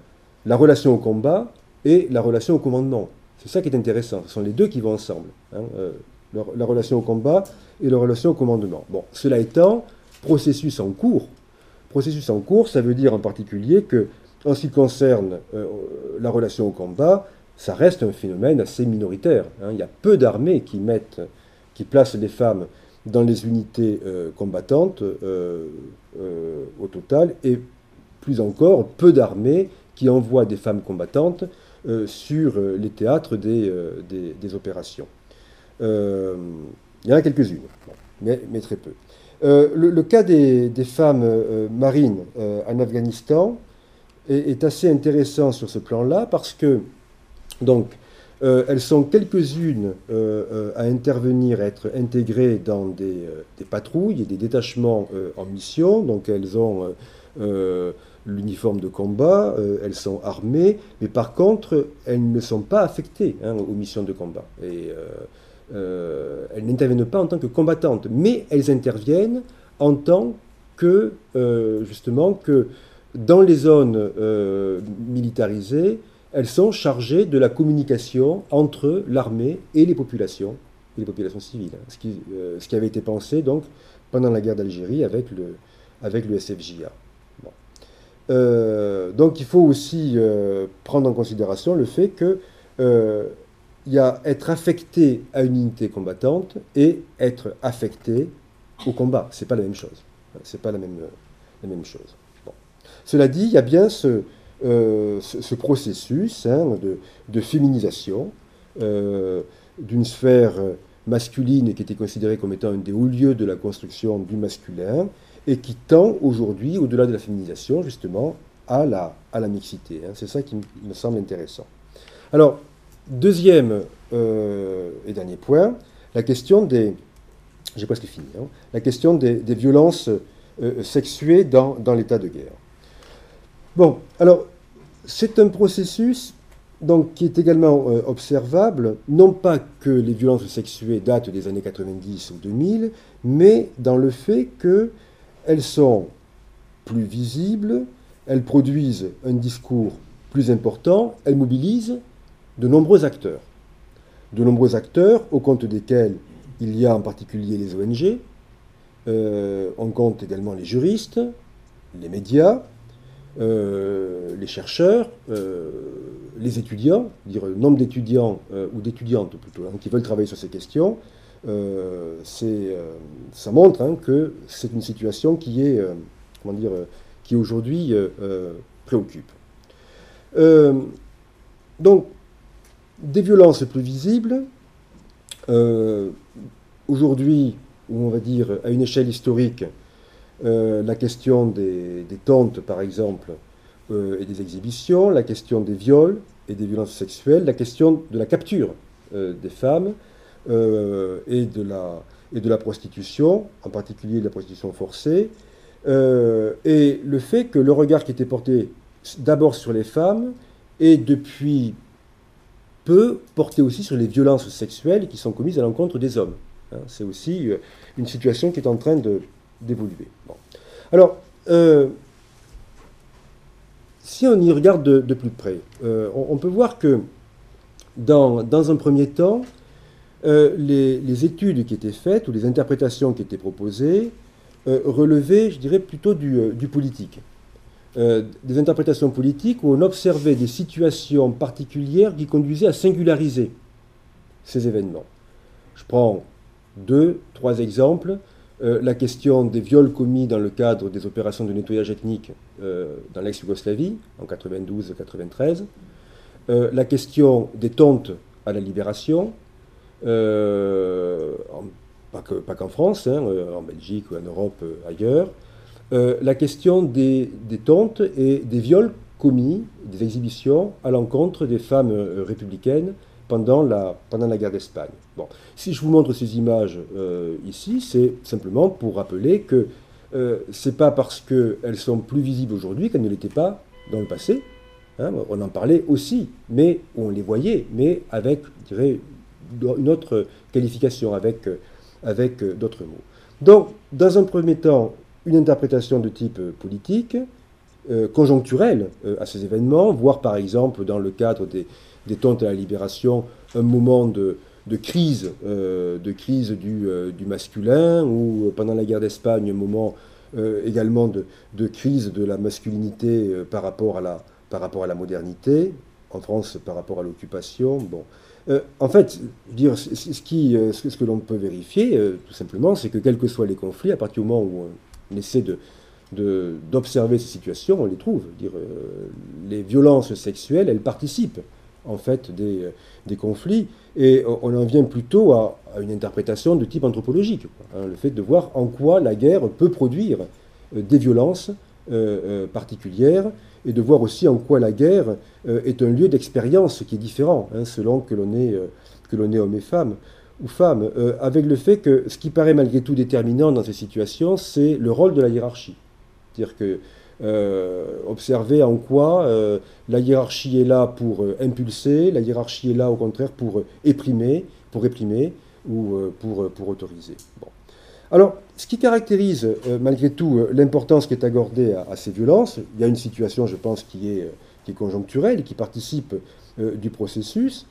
la relation au combat et la relation au commandement. C'est ça qui est intéressant, ce sont les deux qui vont ensemble, hein, euh, la, relation au combat et la relation au commandement. Bon, cela étant, processus en cours. Processus en cours, ça veut dire en particulier que, en ce qui concerne euh, la relation au combat, ça reste un phénomène assez minoritaire. Hein. Il y a peu d'armées qui mettent qui place les femmes dans les unités euh, combattantes au total, et plus encore, peu d'armées qui envoient des femmes combattantes sur les théâtres des, des, opérations. il y en a quelques-unes, mais, très peu. Le, cas des, des femmes marines en Afghanistan est, assez intéressant sur ce plan-là parce que, donc, euh, elles sont quelques-unes euh, euh, à intervenir, à être intégrées dans des, patrouilles et des détachements en mission. Donc elles ont l'uniforme de combat, elles sont armées, mais par contre, elles ne sont pas affectées hein, aux missions de combat. Et elles n'interviennent pas en tant que combattantes, mais elles interviennent en tant que, justement, que dans les zones militarisées, elles sont chargées de la communication entre l'armée et les populations, et les populations civiles, hein. ce, qui, euh, ce, qui, avait été pensé donc pendant la guerre d'Algérie avec le, avec le SFJA. Euh, donc il faut aussi euh, prendre en considération le fait que il y a être affecté à une unité combattante et être affecté au combat. C'est pas la même chose. C'est pas la même, la même chose. Cela dit, il y a bien ce, ce, processus hein, de, de, féminisation d'une sphère masculine qui était considérée comme étant un des hauts lieux de la construction du masculin et qui tend aujourd'hui, au-delà de la féminisation, justement, à la, à la mixité. Hein. C'est ça qui me semble intéressant. Alors, deuxième euh, et dernier point, la question des... J'ai presque fini. Hein, la question des, violences euh, sexuées dans, dans l'état de guerre. Bon, alors, c'est un processus donc, qui est également euh, observable, non pas que les violences sexuées datent des années 90 ou 2000, mais dans le fait qu'elles sont plus visibles, elles produisent un discours plus important, elles mobilisent de nombreux acteurs. De nombreux acteurs au compte desquels il y a en particulier les ONG, euh, on compte également les juristes, les médias, euh, les chercheurs, euh, les étudiants, dire le nombre d'étudiants ou d'étudiantes plutôt hein, qui veulent travailler sur ces questions, ça montre hein, que c'est une situation qui est, comment dire, qui aujourd'hui préoccupe. donc, des violences plus visibles, aujourd'hui, ou on va dire à une échelle historique, euh, la question des, tontes, par exemple, euh, et des exhibitions, la question des viols et des violences sexuelles, la question de la capture euh, des femmes et, de la, et de la prostitution, en particulier de la prostitution forcée, et le fait que le regard qui était porté d'abord sur les femmes est depuis peu porté aussi sur les violences sexuelles qui sont commises à l'encontre des hommes. Hein, c'est aussi une situation qui est en train de, d'évoluer. Alors, euh, si on y regarde de, plus près, euh, on, peut voir que dans, dans un premier temps, euh, les, études qui étaient faites ou les interprétations qui étaient proposées relevaient, je dirais, plutôt du, du politique. des interprétations politiques où on observait des situations particulières qui conduisaient à singulariser ces événements. Je prends deux, trois exemples. Euh, la question des viols commis dans le cadre des opérations de nettoyage ethnique euh, dans l'ex-Yougoslavie en 92-93, euh, la question des tontes à la libération, pas qu'en France, hein, en Belgique ou en Europe ailleurs, la question des, des, tontes et des viols commis, des exhibitions à l'encontre des femmes républicaines pendant la, pendant la guerre d'Espagne. Bon. Si je vous montre ces images euh, ici, c'est simplement pour rappeler que euh, ce n'est pas parce qu'elles sont plus visibles aujourd'hui qu'elles ne l'étaient pas dans le passé. Hein. on en parlait aussi, mais on les voyait, mais avec, je dirais, une autre qualification, avec, avec d'autres mots. Donc, dans un premier temps, une interprétation de type politique, euh, conjoncturelle à ces événements, voire par exemple dans le cadre des, des à la libération, un moment de, crise, euh, de crise du, euh, du, masculin, ou euh, pendant la guerre d'Espagne, un moment également de, crise de la masculinité par, rapport à la, par rapport à la modernité, en France par rapport à l'occupation. Bon. en fait, dire, ce, qui, ce que l'on peut vérifier, tout simplement, c'est que quels que soient les conflits, à partir du moment où on essaie de, d'observer ces situations, on les trouve. Dire, les violences sexuelles, elles participent en fait des, des, conflits. Et on en vient plutôt à, une interprétation de type anthropologique. Hein, le fait de voir en quoi la guerre peut produire euh, des violences euh, euh, particulières et de voir aussi en quoi la guerre est un lieu d'expérience qui est différent hein, selon que l'on est, l'on est homme et femme ou femme, avec le fait que ce qui paraît malgré tout déterminant dans ces situations, c'est le rôle de la hiérarchie. C'est-à-dire que euh, observer en quoi euh, la hiérarchie est là pour euh, impulser, la hiérarchie est là au contraire pour éprimer, pour réprimer ou pour, pour autoriser. Bon. Alors, ce qui caractérise malgré tout l'importance qui est accordée à, ces violences, il y a une situation, je pense, qui est, qui est conjoncturelle, qui participe du processus.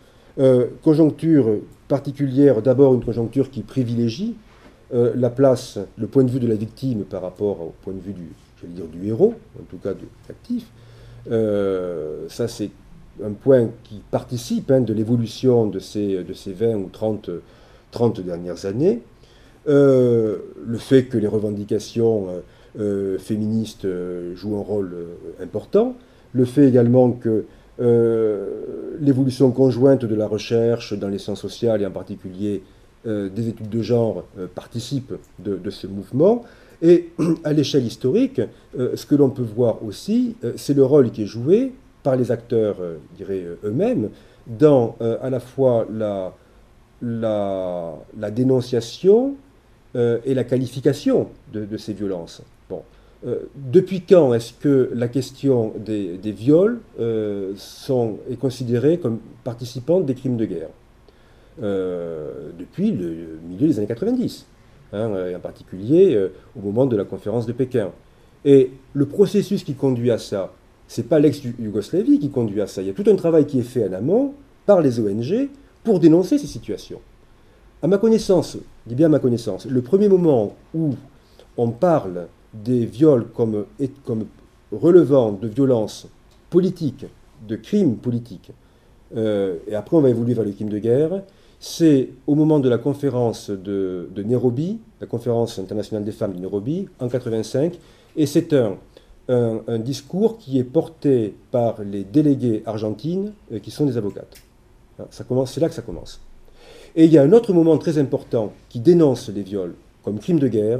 conjoncture particulière, d'abord une conjoncture qui privilégie la place, le point de vue de la victime par rapport au point de vue du, dire, du héros, en tout cas de l'actif. Euh, ça, c'est un point qui participe hein, de l'évolution de ces, de ces 20 ou 30, 30 dernières années. Le fait que les revendications féministes jouent un rôle important. Le fait également que l'évolution conjointe de la recherche dans les sciences sociales et en particulier des études de genre participe de, ce mouvement. Et à l'échelle historique, euh, ce que l'on peut voir aussi, euh, c'est le rôle qui est joué par les acteurs, euh, eux-mêmes, dans à la fois la, la, dénonciation et la qualification de, ces violences. Bon. depuis quand est-ce que la question des, viols sont, est considérée comme participante des crimes de guerre? Depuis le milieu des années 90. Hein, en particulier euh, au moment de la conférence de Pékin. Et le processus qui conduit à ça, c'est pas l'ex-Yougoslavie qui conduit à ça. Il y a tout un travail qui est fait en amont par les ONG pour dénoncer ces situations. À ma connaissance, dis bien à ma connaissance, le premier moment où on parle des viols comme, comme relevant de violences politiques, de crimes politiques, euh, et après on va évoluer vers les crimes de guerre, c'est au moment de la conférence de, Nairobi, la conférence internationale des femmes de Nairobi, en 85, et c'est un, un, discours qui est porté par les délégués argentines euh, qui sont des avocates. Ça c'est là que ça commence. Et il y a un autre moment très important qui dénonce les viols comme crime de guerre,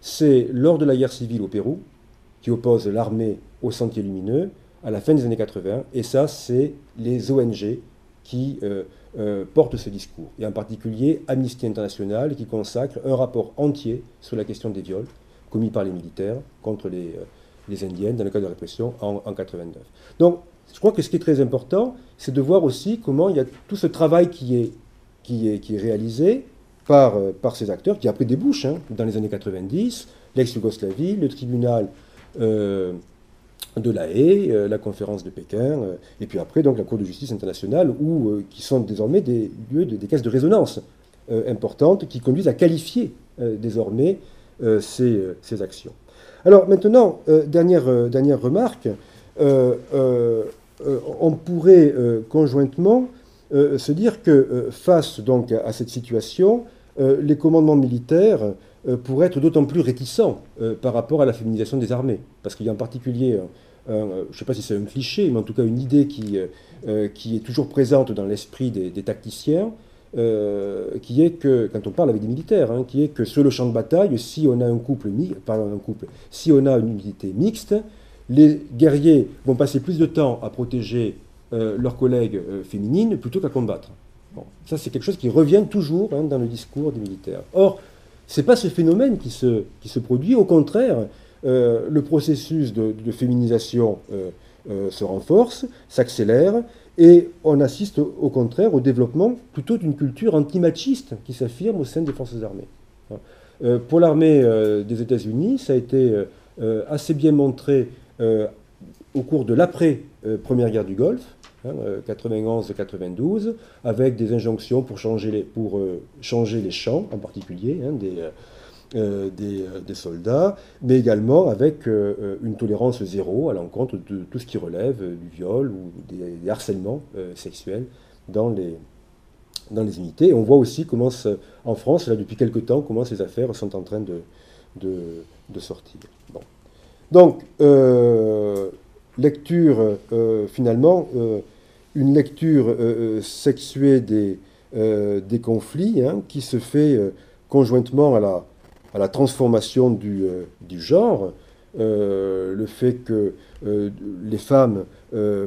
c'est lors de la guerre civile au Pérou, qui oppose l'armée au Sentier Lumineux à la fin des années 80, et ça, c'est les ONG qui euh, euh, porte ce discours, et en particulier Amnesty International qui consacre un rapport entier sur la question des viols commis par les militaires contre les, euh, Indiennes dans le cas de la répression en, en 89. Donc je crois que ce qui est très important, c'est de voir aussi comment il y a tout ce travail qui est, qui est, réalisé par, euh, par ces acteurs, qui après débouche hein, dans les années 90, l'ex-Yougoslavie, le tribunal de la Haye, euh, la conférence de Pékin, euh, et puis après donc la Cour de justice internationale, où, euh, qui sont désormais des lieux, de, des caisses de résonance importantes qui conduisent à qualifier désormais ces, ces, actions. Alors maintenant, dernière, dernière remarque, on pourrait conjointement se dire que face donc à cette situation, les commandements militaires pourraient être d'autant plus réticents par rapport à la féminisation des armées, parce qu'il y a en particulier je ne sais pas si c'est un cliché, mais en tout cas une idée qui, euh, euh, qui est toujours présente dans l'esprit des, tacticiens, euh, qui est que, quand on parle avec des militaires, hein, qui est que sur le champ de bataille, si on a un couple, si on a une unité mixte, les guerriers vont passer plus de temps à protéger leurs collègues féminines plutôt qu'à combattre. Ça, c'est quelque chose qui revient toujours hein, dans le discours des militaires. Or, ce n'est pas ce phénomène qui se, qui se produit, au contraire, euh, le processus de, féminisation euh, euh, se renforce, s'accélère, et on assiste au contraire au développement plutôt d'une culture antimachiste qui s'affirme au sein des forces armées. pour l'armée des États-Unis, ça a été assez bien montré au cours de l'après-première guerre du Golfe, 91-92, hein, avec des injonctions pour changer les, pour, changer les champs en particulier, hein, des, euh, euh, des, soldats, mais également avec euh, une tolérance zéro à l'encontre de tout ce qui relève du viol ou des, harcèlements sexuels dans les, dans les unités. Et on voit aussi comment, en France, là, depuis quelque temps, comment ces affaires sont en train de, de, sortir. Bon. Donc, lecture, finalement, une lecture sexuée des, des conflits hein, qui se fait conjointement à la, transformation du, euh, genre, euh, le fait que euh, les femmes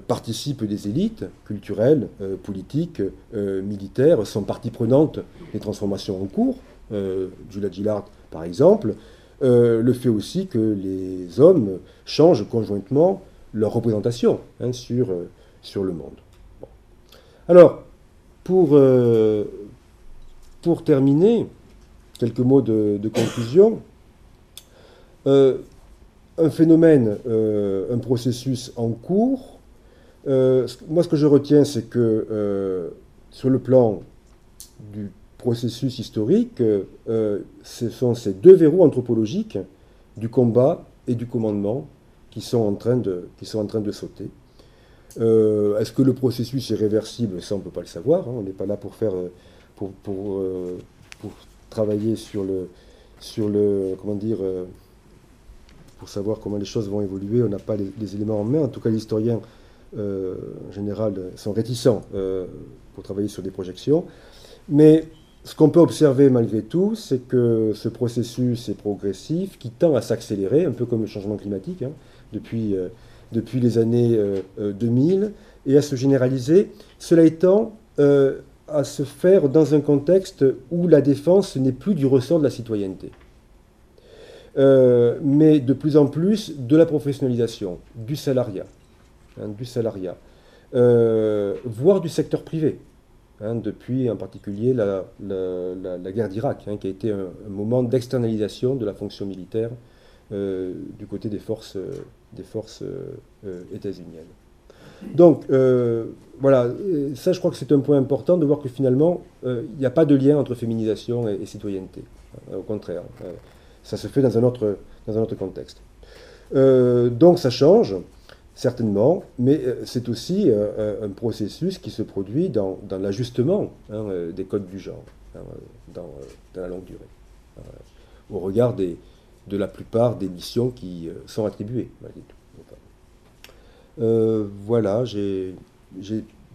participent des élites culturelles, politiques, militaires, sont partie prenante des transformations en cours, Julia Gillard par exemple, le fait aussi que les hommes changent conjointement leur représentation hein, sur le monde. Alors, pour, pour terminer, quelques mots de, conclusion. Euh, un phénomène, euh, un processus en cours. Euh, moi, ce que je retiens, c'est que sur le plan du processus historique, ce sont ces deux verrous anthropologiques du combat et du commandement qui sont en train de, qui sont en train de sauter. Euh, est-ce que le processus est réversible? Ça, on ne peut pas le savoir. Hein. On n'est pas là pour faire, pour, pour, pour, travailler sur le, sur le, comment dire, pour savoir comment les choses vont évoluer. On n'a pas les, éléments en main. En tout cas, les historiens, en général, sont réticents pour travailler sur des projections. Mais ce qu'on peut observer malgré tout, c'est que ce processus est progressif, qui tend à s'accélérer, un peu comme le changement climatique, hein, depuis, euh, depuis les années 2000, euh, euh, et à se généraliser. Cela étant, à se faire dans un contexte où la défense n'est plus du ressort de la citoyenneté, mais de plus en plus de la professionnalisation, du salariat, hein, du salariat, voire du secteur privé. Hein, depuis en particulier la, guerre d'Irak, hein, qui a été un, moment d'externalisation de la fonction militaire euh, du côté des forces, des forces euh, états-uniennes. Donc voilà, ça je crois que c'est un point important de voir que finalement il n'y a pas de lien entre féminisation et, citoyenneté. Au contraire, ça se fait dans un autre, dans un autre contexte. donc ça change certainement, mais euh, c'est aussi euh, un processus qui se produit dans, l'ajustement hein, euh, des codes du genre, hein, dans, la longue durée, au regard des, de la plupart des missions qui sont attribuées, voilà, j'ai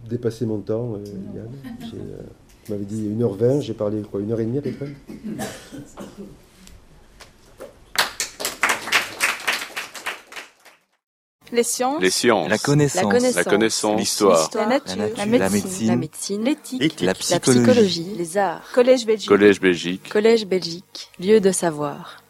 dépassé mon temps, Yann. tu m'avais dit 1h20, j'ai parlé quoi, 1h30 à peu près? Les sciences. La connaissance. La connaissance. L'histoire. La, nature. La médecine. La médecine. L'éthique. La, psychologie. Les arts. Collège Belgique. Collège Belgique. Collège Belgique. Lieu de savoir.